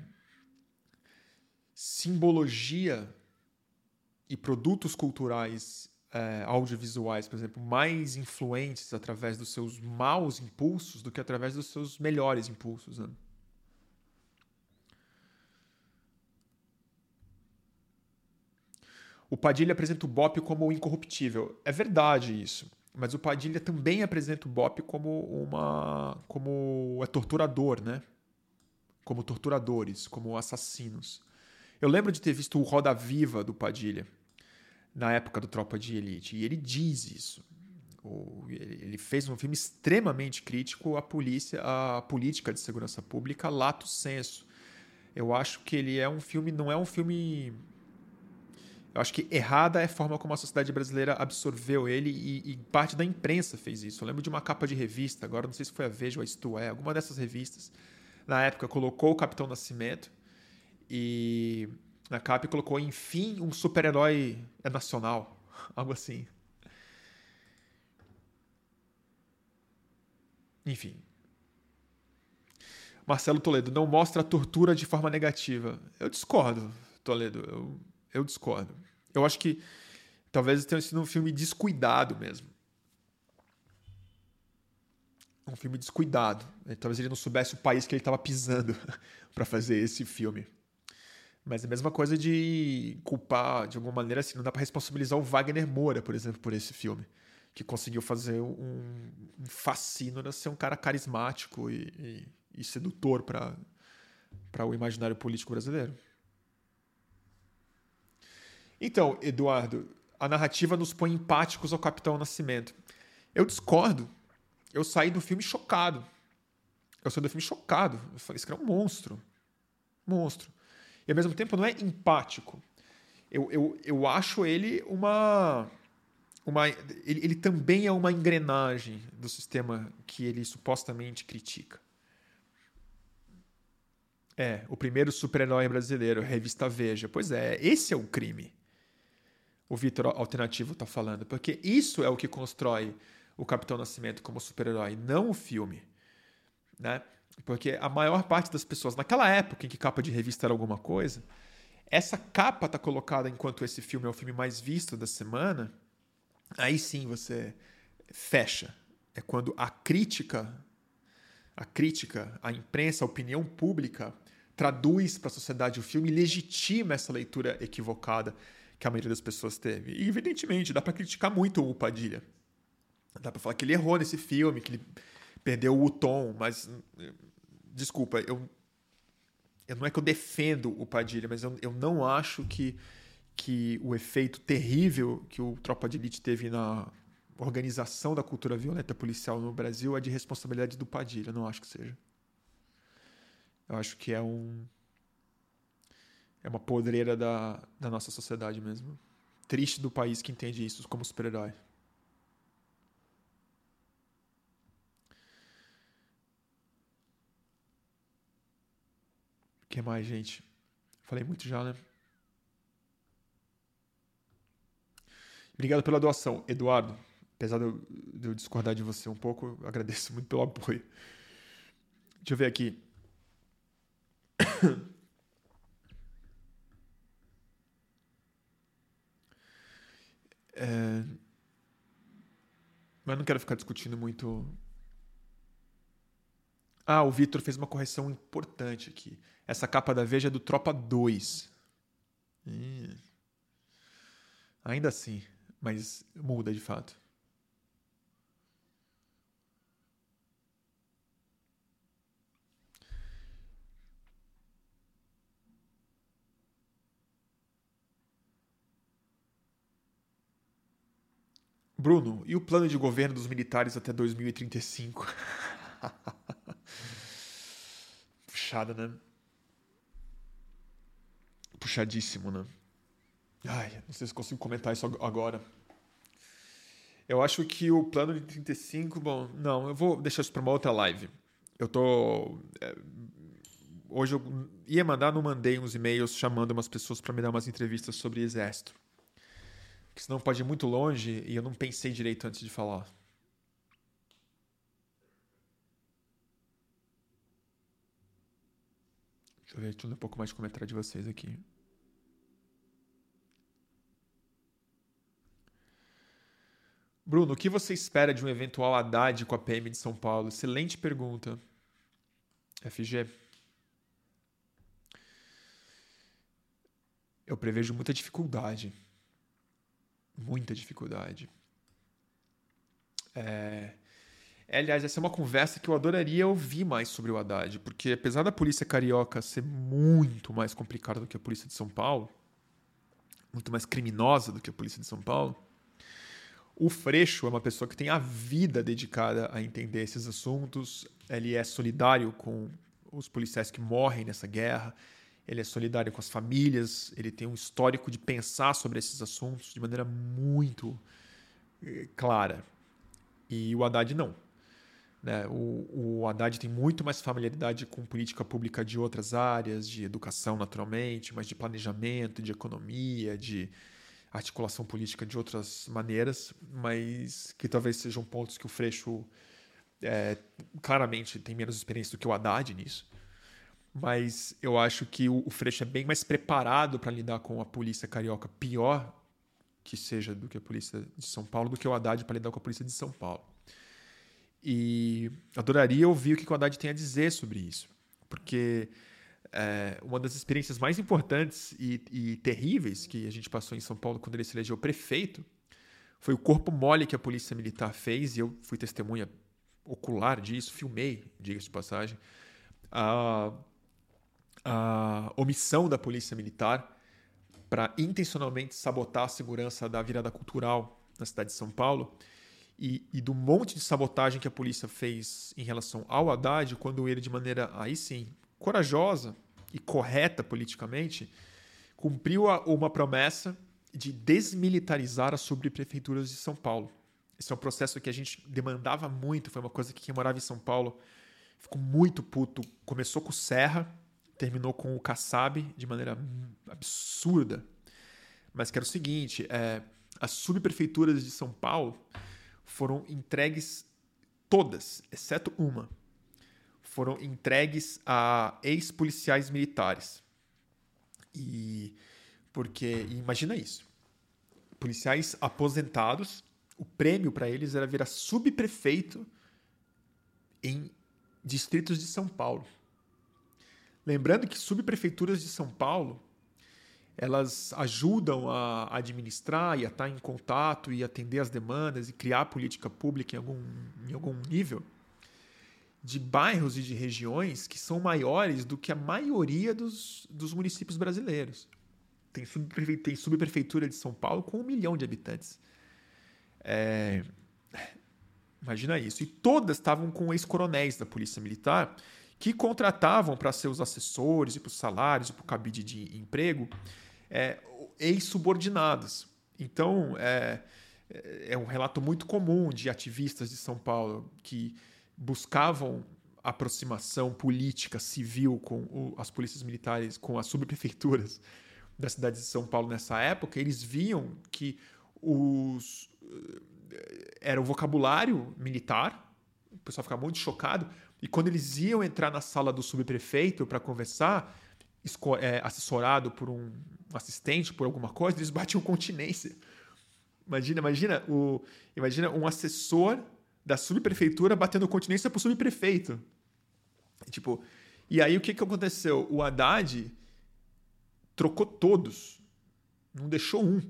simbologia e produtos culturais é, audiovisuais, por exemplo, mais influentes através dos seus maus impulsos do que através dos seus melhores impulsos. Né? O Padilha apresenta o Bop como incorruptível. É verdade isso. Mas o Padilha também apresenta o Bop como uma. como é torturador, né? Como torturadores, como assassinos. Eu lembro de ter visto o Roda Viva do Padilha na época do Tropa de Elite. E ele diz isso. Ele fez um filme extremamente crítico à polícia, à política de segurança pública, lato senso. Eu acho que ele é um filme, não é um filme Eu acho que errada é a forma como a sociedade brasileira absorveu ele e, e, parte da imprensa fez isso. Eu lembro de uma capa de revista, agora não sei se foi a Veja ou a Isto É, alguma dessas revistas, na época colocou o Capitão Nascimento e na capa colocou, enfim, um super-herói nacional, algo assim. Enfim. Marcelo Toledo, não mostra a tortura de forma negativa. Eu discordo, Toledo. Eu, eu discordo. Eu acho que talvez tenha sido um filme descuidado mesmo. Um filme descuidado. Talvez ele não soubesse o país que ele estava pisando para fazer esse filme. Mas é a mesma coisa de culpar, de alguma maneira, assim, não dá para responsabilizar o Wagner Moura, por exemplo, por esse filme. Que conseguiu fazer um, um fascínio ser um cara carismático e, e, e sedutor para o imaginário político brasileiro. Então, Eduardo, a narrativa nos põe empáticos ao Capitão Nascimento. Eu discordo. Eu saí do filme chocado. Eu saí do filme chocado. Eu falei, esse cara é um monstro. Monstro. E ao mesmo tempo não é empático. Eu, eu, eu acho ele uma. uma ele, ele também é uma engrenagem do sistema que ele supostamente critica. É, o primeiro super-herói brasileiro, revista Veja. Pois é, esse é o crime o Vitor Alternativo está falando, porque isso é o que constrói o Capitão Nascimento como super-herói, não o filme. Né? Porque a maior parte das pessoas, naquela época em que capa de revista era alguma coisa, essa capa está colocada enquanto esse filme é o filme mais visto da semana, aí sim você fecha. É quando a crítica, a crítica, a imprensa, a opinião pública traduz para a sociedade o filme e legitima essa leitura equivocada que a maioria das pessoas teve. E, evidentemente, dá para criticar muito o Padilha. Dá para falar que ele errou nesse filme, que ele perdeu o tom, mas. Desculpa, eu. eu não é que eu defendo o Padilha, mas eu, eu não acho que, que o efeito terrível que o Tropa de Elite teve na organização da cultura violenta policial no Brasil é de responsabilidade do Padilha. Não acho que seja. Eu acho que é um é uma podreira da, da nossa sociedade mesmo. Triste do país que entende isso como super-herói. O que mais, gente? Falei muito já, né? Obrigado pela doação, Eduardo. Apesar de eu, de eu discordar de você um pouco, agradeço muito pelo apoio. Deixa eu ver aqui. É... Mas não quero ficar discutindo muito. Ah, o Vitor fez uma correção importante aqui. Essa capa da Veja é do Tropa 2. Hum. Ainda assim, mas muda de fato. Bruno, e o plano de governo dos militares até 2035? Puxada, né? Puxadíssimo, né? Ai, não sei se consigo comentar isso agora. Eu acho que o plano de 35, bom, não, eu vou deixar isso para uma outra live. Eu tô. É, hoje eu ia mandar, não mandei uns e-mails chamando umas pessoas para me dar umas entrevistas sobre exército. Porque senão pode ir muito longe e eu não pensei direito antes de falar. Deixa eu ver, ler um pouco mais de comentário de vocês aqui. Bruno, o que você espera de um eventual Haddad com a PM de São Paulo? Excelente pergunta. FG. Eu prevejo muita dificuldade muita dificuldade. É... é... Aliás, essa é uma conversa que eu adoraria ouvir mais sobre o Haddad, porque apesar da polícia carioca ser muito mais complicada do que a polícia de São Paulo, muito mais criminosa do que a polícia de São Paulo, o Freixo é uma pessoa que tem a vida dedicada a entender esses assuntos, ele é solidário com os policiais que morrem nessa guerra, ele é solidário com as famílias, ele tem um histórico de pensar sobre esses assuntos de maneira muito eh, clara. E o Haddad não. Né? O, o Haddad tem muito mais familiaridade com política pública de outras áreas, de educação, naturalmente, mas de planejamento, de economia, de articulação política de outras maneiras, mas que talvez sejam pontos que o Freixo é, claramente tem menos experiência do que o Haddad nisso. Mas eu acho que o, Freixo é bem mais preparado para lidar com a polícia carioca pior que seja do que a polícia de São Paulo, do que o Haddad para lidar com a polícia de São Paulo. E adoraria ouvir o que o Haddad tem a dizer sobre isso, porque é, uma das experiências mais importantes e, e, terríveis que a gente passou em São Paulo quando ele se elegeu prefeito foi o corpo mole que a polícia militar fez, e eu fui testemunha ocular disso, filmei, diga-se de passagem, a, a omissão da polícia militar para intencionalmente sabotar a segurança da virada cultural na cidade de São Paulo. E, e, do monte de sabotagem que a polícia fez em relação ao Haddad, quando ele, de maneira aí sim corajosa, e correta politicamente, cumpriu uma promessa de desmilitarizar as subprefeituras de São Paulo. Esse é um processo que a gente demandava muito, foi uma coisa que quem morava em São Paulo ficou muito puto. Começou com o Serra, terminou com o Kassab de maneira absurda. Mas que era o seguinte, é, as subprefeituras de São Paulo foram entregues todas, exceto uma, foram entregues a ex-policiais militares. E porque imagina isso. Policiais aposentados, o prêmio para eles era virar subprefeito em distritos de São Paulo. Lembrando que subprefeituras de São Paulo elas ajudam a administrar e a estar em contato e atender as demandas e criar política pública em algum, em algum nível de bairros e de regiões que são maiores do que a maioria dos, dos municípios brasileiros. Tem, subprefe... tem subprefeitura de São Paulo com um milhão de habitantes. É... Imagina isso. E todas estavam com ex-coronéis da Polícia Militar que contratavam para seus assessores e para os salários e para o cabide de emprego é, ex-subordinados. Então, é, é um relato muito comum de ativistas de São Paulo que buscavam aproximação política civil com o, as polícias militares, com as subprefeituras da cidade de São Paulo nessa época, eles viam que os eh, era o vocabulário militar, o pessoal ficava muito chocado, e quando eles iam entrar na sala do subprefeito para conversar, é, assessorado por um assistente, por alguma coisa, eles batiam continência. Imagina, imagina, o, imagina um assessor da subprefeitura batendo continência pro subprefeito. Tipo, e aí o que, que aconteceu? O Haddad trocou todos, não deixou um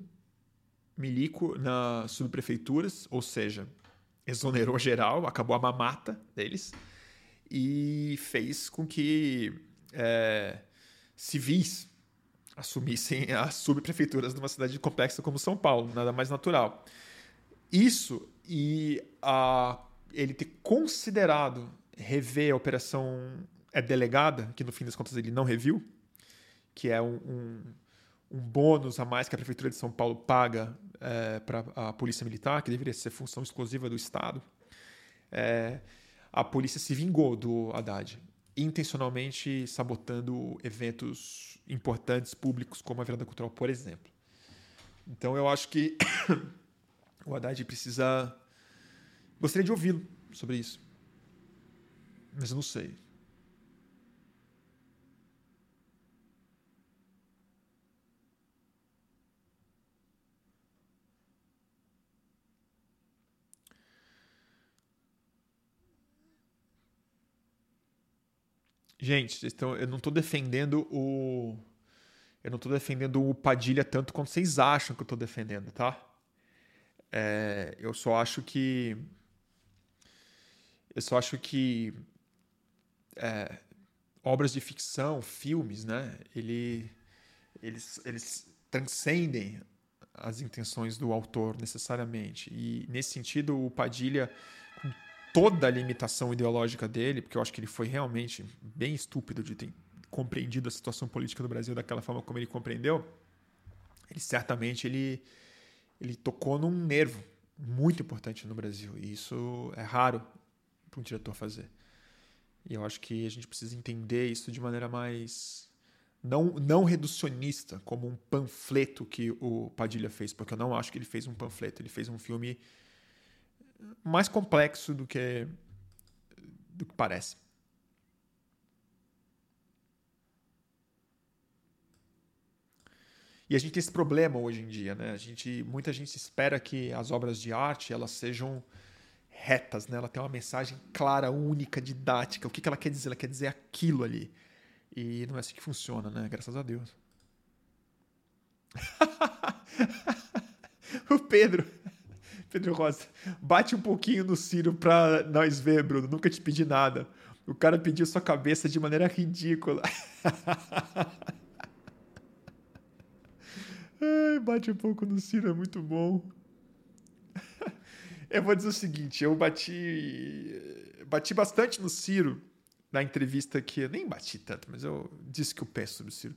milico nas subprefeituras, ou seja, exonerou geral, acabou a mamata deles e fez com que é, civis assumissem as subprefeituras de uma cidade complexa como São Paulo, nada mais natural. Isso e a, ele ter considerado rever a operação é delegada, que no fim das contas ele não reviu, que é um, um, um bônus a mais que a Prefeitura de São Paulo paga é, para a Polícia Militar, que deveria ser função exclusiva do Estado. É, a polícia se vingou do Haddad, intencionalmente sabotando eventos importantes públicos, como a Virada Cultural, por exemplo. Então eu acho que o Haddad precisa. Gostaria de ouvi-lo sobre isso. Mas eu não sei. Gente, estão, eu não estou defendendo o. Eu não estou defendendo o Padilha tanto quanto vocês acham que eu estou defendendo, tá? É, eu só acho que. Eu só acho que. É, obras de ficção, filmes, né? Ele, eles, eles transcendem as intenções do autor necessariamente. E nesse sentido, o Padilha, toda a limitação ideológica dele, porque eu acho que ele foi realmente bem estúpido de ter compreendido a situação política do Brasil daquela forma como ele compreendeu, ele certamente ele, ele tocou num nervo muito importante no Brasil. E isso é raro para um diretor fazer. E eu acho que a gente precisa entender isso de maneira mais. Não, não reducionista, como um panfleto que o Padilha fez, porque eu não acho que ele fez um panfleto. Ele fez um filme mais complexo do que, do que parece. E a gente tem esse problema hoje em dia, né? A gente, muita gente espera que as obras de arte elas sejam retas, né? Ela tem uma mensagem clara, única, didática. O que, que ela quer dizer? Ela quer dizer aquilo ali. E não é assim que funciona, né? Graças a Deus. o Pedro, Pedro Rosa, bate um pouquinho no Ciro pra nós ver, Bruno. Nunca te pedi nada. O cara pediu sua cabeça de maneira ridícula. Ai, bate um pouco no Ciro, é muito bom. Eu vou dizer o seguinte, eu bati bati bastante no Ciro na entrevista que nem bati tanto, mas eu disse que eu penso sobre o Ciro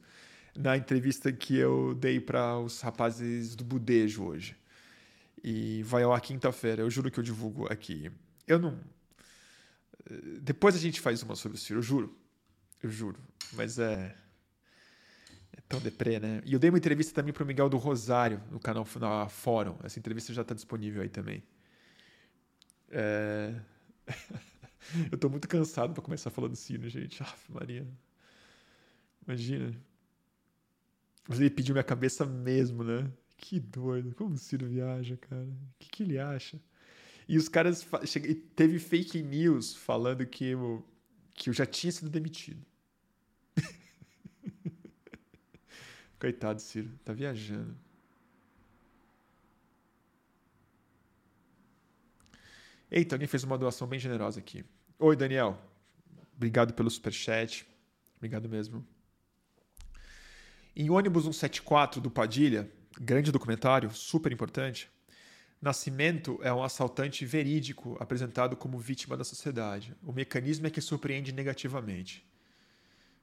na entrevista que eu dei para os rapazes do Budejo hoje. E vai ao ar quinta-feira, eu juro que eu divulgo aqui. Eu não depois a gente faz uma sobre o Ciro, eu juro. Eu juro, mas é é tão deprê, né? E eu dei uma entrevista também para o Miguel do Rosário, no canal na Fórum. Essa entrevista já está disponível aí também. É... eu estou muito cansado para começar falando sino, gente. Aff, Maria. Imagina. Mas ele pediu minha cabeça mesmo, né? Que doido. Como o Ciro viaja, cara? O que, que ele acha? E os caras. Teve fake news falando que eu, que eu já tinha sido demitido. Coitado, Ciro, tá viajando. Eita, alguém fez uma doação bem generosa aqui. Oi, Daniel. Obrigado pelo superchat. Obrigado mesmo. Em ônibus 174 do Padilha, grande documentário, super importante, Nascimento é um assaltante verídico apresentado como vítima da sociedade. O mecanismo é que surpreende negativamente.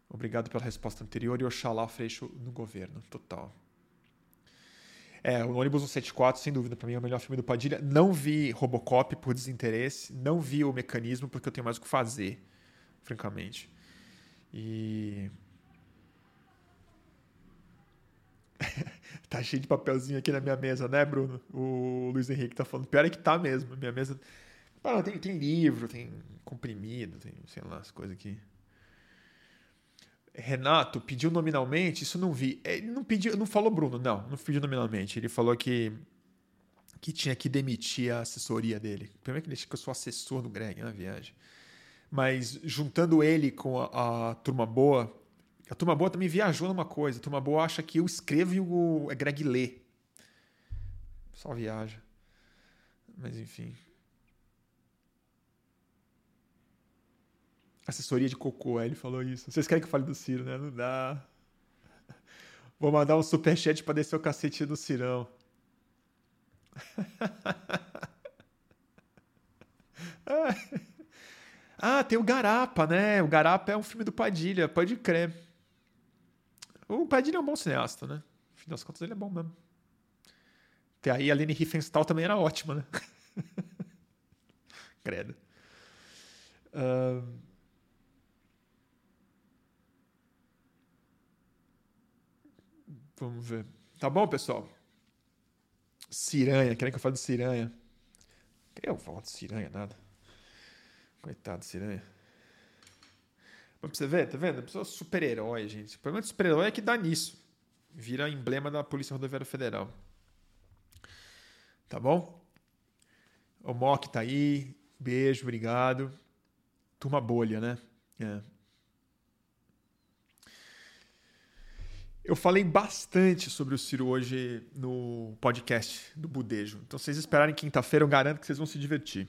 Obrigado pela resposta anterior e Oxalá Freixo no governo. Total. É, o ônibus 174, sem dúvida, para mim é o melhor filme do Padilha. Não vi Robocop por desinteresse, não vi o mecanismo porque eu tenho mais o que fazer, francamente. E. tá cheio de papelzinho aqui na minha mesa, né, Bruno? O Luiz Henrique tá falando. Pior é que tá mesmo. Minha mesa. Ah, tem, tem livro, tem comprimido, tem, sei lá, as coisas aqui. Renato pediu nominalmente, isso não vi. Ele não pediu, não falou Bruno, não, não pediu nominalmente. Ele falou que que tinha que demitir a assessoria dele. Primeiro que ele que eu sou assessor do Greg na viagem. Mas juntando ele com a, a, turma boa, a turma boa também viajou numa coisa. A turma boa acha que eu escrevo e o é Greg lê. Só viaja. Mas enfim. Assessoria de cocô, aí ele falou isso. Vocês querem que eu fale do Ciro, né? Não dá. Vou mandar um superchat pra descer o cacete do Cirão. ah, tem o Garapa, né? O Garapa é um filme do Padilha, pode crer. O Padilha é um bom cineasta, né? Fim das contas, ele é bom mesmo. Até aí a Lene Riefenstahl também era ótima, né? Credo. Uh... Vamos ver. Tá bom, pessoal? Ciranha, querem que eu fale de Ciranha? Eu falo de Ciranha, nada. Coitado de Ciranha. Pra você ver, tá vendo? A pessoa super-herói, gente. O problema de super-herói é que dá nisso. Vira emblema da Polícia Rodoviária Federal. Tá bom? O Mock tá aí. Beijo, obrigado. Turma bolha, né? É. Eu falei bastante sobre o Ciro hoje no podcast do Budejo. Então, se vocês esperarem quinta-feira, eu garanto que vocês vão se divertir.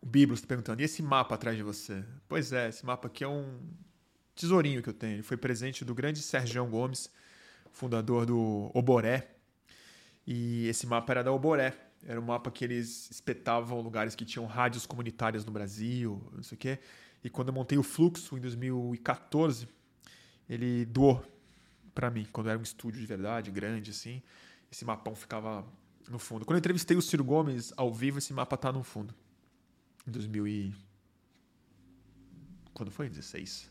O Biblos está perguntando: e esse mapa atrás de você? Pois é, esse mapa aqui é um tesourinho que eu tenho. Ele foi presente do grande Sérgio Gomes, fundador do Oboré. E esse mapa era da Oboré. Era um mapa que eles espetavam lugares que tinham rádios comunitárias no Brasil, não sei o quê. E quando eu montei o Fluxo em 2014, ele doou para mim, quando era um estúdio de verdade, grande assim. Esse mapão ficava no fundo. Quando eu entrevistei o Ciro Gomes ao vivo, esse mapa tá no fundo. Em 2000 e... Quando foi? 16?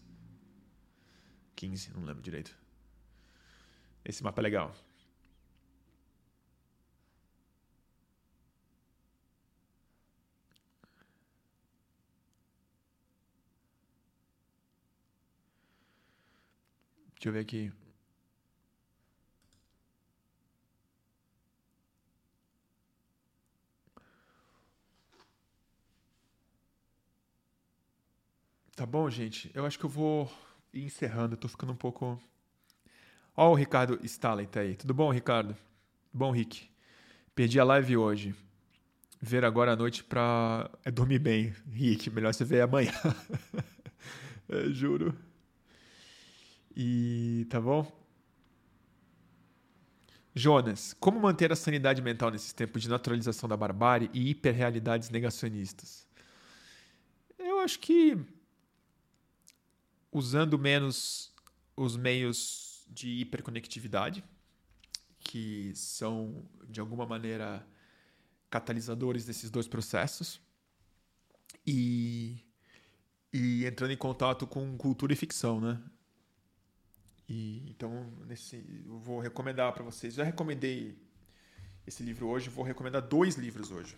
15, não lembro direito. Esse mapa é legal. Deixa eu ver aqui. Tá bom, gente? Eu acho que eu vou ir encerrando. Eu tô ficando um pouco. Ó, o Ricardo Staley tá aí. Tudo bom, Ricardo? Bom, Rick. Perdi a live hoje. Ver agora à noite pra é dormir bem. Rick, melhor você ver amanhã. é, juro. E tá bom? Jonas, como manter a sanidade mental nesses tempos de naturalização da barbárie e hiperrealidades negacionistas? Eu acho que usando menos os meios de hiperconectividade, que são de alguma maneira catalisadores desses dois processos, e, e entrando em contato com cultura e ficção, né? E, então, nesse, eu vou recomendar para vocês. Já recomendei esse livro hoje, vou recomendar dois livros hoje.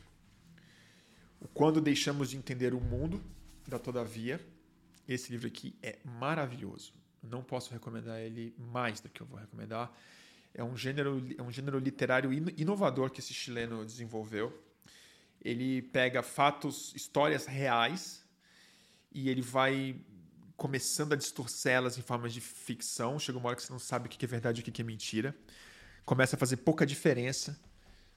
O Quando Deixamos de Entender o Mundo, da Todavia. Esse livro aqui é maravilhoso. Não posso recomendar ele mais do que eu vou recomendar. É um gênero, é um gênero literário inovador que esse chileno desenvolveu. Ele pega fatos, histórias reais e ele vai começando a distorcê-las em formas de ficção. Chega uma hora que você não sabe o que é verdade e o que é mentira. Começa a fazer pouca diferença.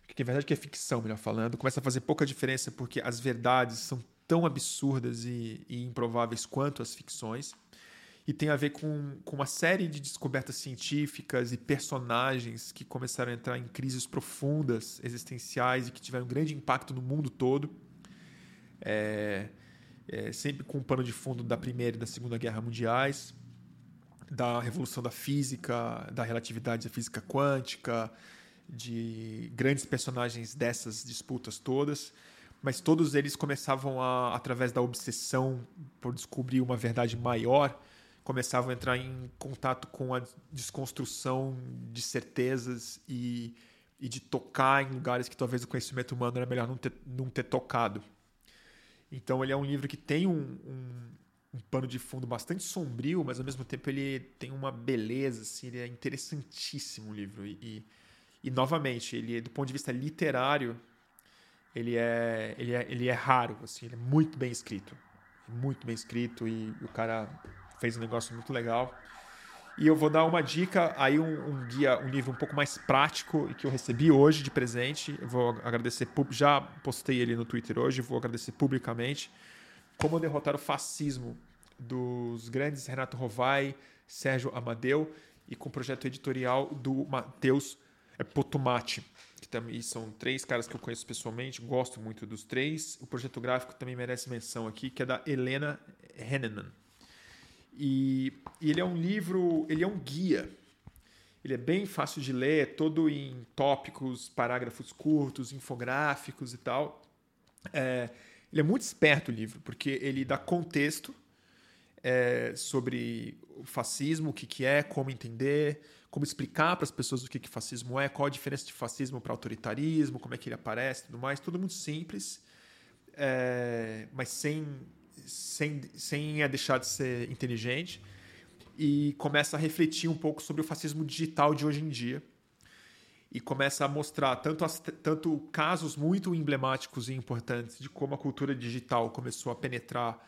O que é verdade o que é ficção, melhor falando. Começa a fazer pouca diferença porque as verdades são tão absurdas e, e improváveis quanto as ficções. E tem a ver com, com uma série de descobertas científicas e personagens que começaram a entrar em crises profundas, existenciais e que tiveram um grande impacto no mundo todo. É, é, sempre com o pano de fundo da Primeira e da Segunda Guerra Mundiais, da revolução da física, da relatividade da física quântica, de grandes personagens dessas disputas todas, mas todos eles começavam a, através da obsessão por descobrir uma verdade maior, começavam a entrar em contato com a desconstrução de certezas e, e de tocar em lugares que talvez o conhecimento humano era melhor não ter, não ter tocado. Então ele é um livro que tem um, um, um, pano de fundo bastante sombrio, mas ao mesmo tempo ele tem uma beleza, assim, ele é interessantíssimo o livro. E, e, e, novamente, ele do ponto de vista literário, ele é, ele é, ele é raro, assim, ele é muito bem escrito. Muito bem escrito e o cara fez um negócio muito legal. E eu vou dar uma dica, aí um, um, guia, um livro um pouco mais prático e que eu recebi hoje de presente. Eu vou agradecer, já postei ele no Twitter hoje, vou agradecer publicamente. Como derrotar o fascismo dos grandes Renato Rovai, Sérgio Amadeu e com o projeto editorial do Matheus Potomati, também são três caras que eu conheço pessoalmente, gosto muito dos três. O projeto gráfico também merece menção aqui, que é da Helena Henneman. E, e ele é um livro, ele é um guia. Ele é bem fácil de ler, é todo em tópicos, parágrafos curtos, infográficos e tal. É, ele é muito esperto o livro, porque ele dá contexto é, sobre o fascismo, o que, que é, como entender, como explicar para as pessoas o que, que fascismo é, qual a diferença de fascismo para autoritarismo, como é que ele aparece tudo mais. Tudo muito simples, é, mas sem sem, sem a deixar de ser inteligente e começa a refletir um pouco sobre o fascismo digital de hoje em dia e começa a mostrar tanto, as, tanto casos muito emblemáticos e importantes de como a cultura digital começou a penetrar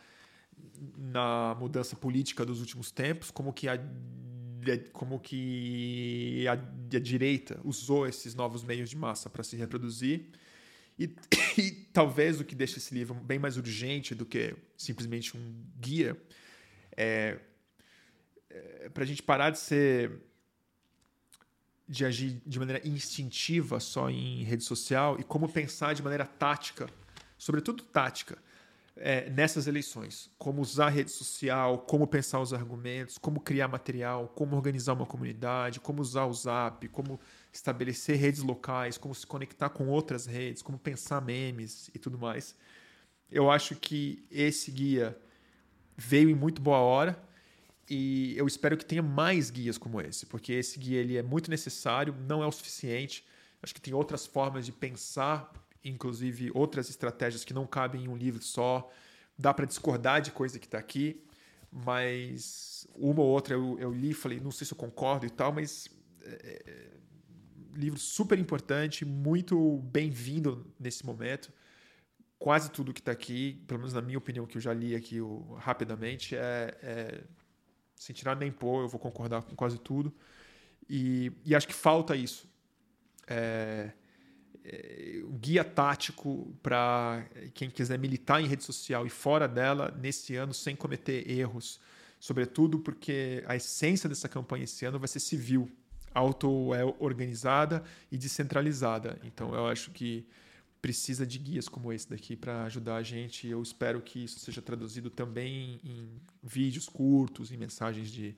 na mudança política dos últimos tempos, como que a, como que a, a direita usou esses novos meios de massa para se reproduzir. E, e, talvez o que deixa esse livro bem mais urgente do que simplesmente um guia é, é para a gente parar de ser de agir de maneira instintiva só em rede social e como pensar de maneira tática, sobretudo tática, é, nessas eleições. Como usar rede social, como pensar os argumentos, como criar material, como organizar uma comunidade, como usar o Zap, como estabelecer redes locais, como se conectar com outras redes, como pensar memes e tudo mais. Eu acho que esse guia veio em muito boa hora e eu espero que tenha mais guias como esse, porque esse guia ele é muito necessário, não é o suficiente. Acho que tem outras formas de pensar inclusive outras estratégias que não cabem em um livro só. Dá para discordar de coisa que está aqui, mas uma ou outra eu, eu li falei, não sei se eu concordo e tal, mas é, é livro super importante, muito bem-vindo nesse momento. Quase tudo que está aqui, pelo menos na minha opinião, que eu já li aqui rapidamente, é, é sem tirar nem pôr, eu vou concordar com quase tudo. E, e acho que falta isso. É, é, guia tático para quem quiser militar em rede social e fora dela nesse ano sem cometer erros, sobretudo porque a essência dessa campanha esse ano vai ser civil, auto-organizada e descentralizada. Então eu acho que precisa de guias como esse daqui para ajudar a gente. Eu espero que isso seja traduzido também em vídeos curtos, em mensagens de,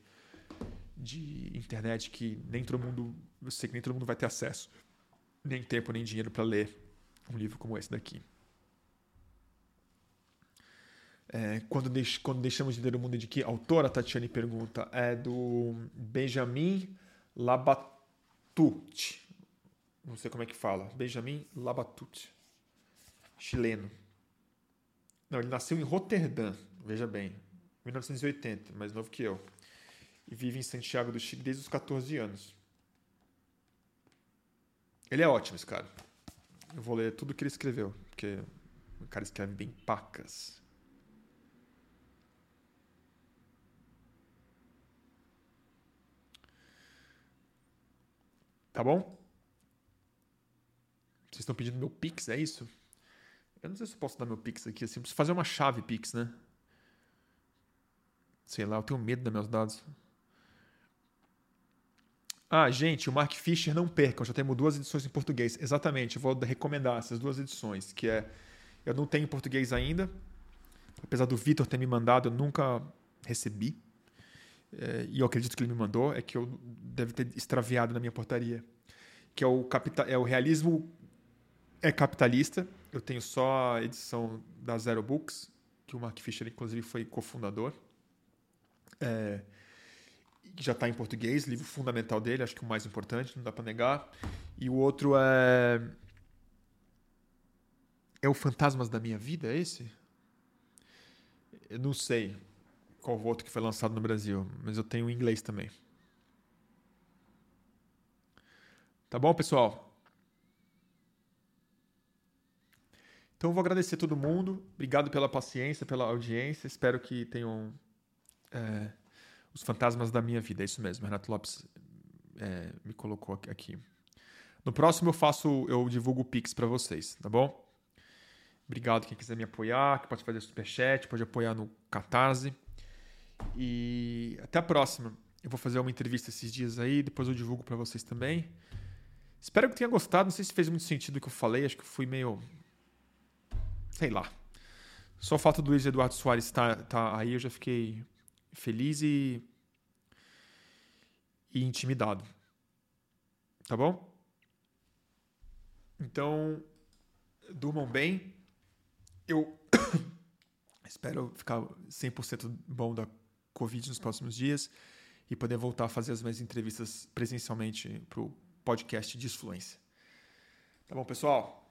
de internet que nem todo mundo, eu sei que nem todo mundo vai ter acesso nem tempo nem dinheiro para ler um livro como esse daqui. É, quando, deix, quando deixamos de ler o mundo de que autor a Tatiane pergunta é do Benjamin Labatut. Não sei como é que fala. Benjamin Labatut. Chileno. Não, ele nasceu em Roterdã, veja bem, 1980, mais novo que eu. E vive em Santiago do Chile desde os 14 anos. Ele é ótimo, esse cara. Eu vou ler tudo que ele escreveu, porque o cara escreve bem pacas. Tá bom? Vocês estão pedindo meu Pix, é isso? Eu não sei se eu posso dar meu Pix aqui assim. Preciso fazer uma chave Pix, né? Sei lá, eu tenho medo dos meus dados. Ah, gente, o Mark Fisher não percam, já temos duas edições em português. Exatamente, eu vou recomendar essas duas edições, que é eu não tenho em português ainda, apesar do Vitor ter me mandado, eu nunca recebi. É, e eu acredito que ele me mandou, é que eu deve ter extraviado na minha portaria, que é o capital, é o realismo é capitalista. Eu tenho só a edição da Zero Books, que o Mark Fisher inclusive foi cofundador. É, que já está em português, livro fundamental dele, acho que o mais importante, não dá para negar. E o outro é. É o Fantasmas da Minha Vida, é esse? Eu não sei qual o outro que foi lançado no Brasil, mas eu tenho em inglês também. Tá bom, pessoal? Então, eu vou agradecer a todo mundo. Obrigado pela paciência, pela audiência. Espero que tenham. É os fantasmas da minha vida, é isso mesmo. Renato Lopes é, me colocou aqui. No próximo eu faço, eu divulgo o Pix para vocês, tá bom? Obrigado quem quiser me apoiar, que pode fazer superchat, pode apoiar no Catarse. E até a próxima. Eu vou fazer uma entrevista esses dias aí, depois eu divulgo para vocês também. Espero que tenha gostado. Não sei se fez muito sentido o que eu falei, acho que fui meio. Sei lá. Só o fato do Luiz Eduardo Soares estar tá, tá aí, eu já fiquei feliz e, e intimidado. Tá bom? Então, durmam bem. Eu espero ficar 100% bom da Covid nos próximos dias e poder voltar a fazer as minhas entrevistas presencialmente para o podcast de Influência. Tá bom, pessoal?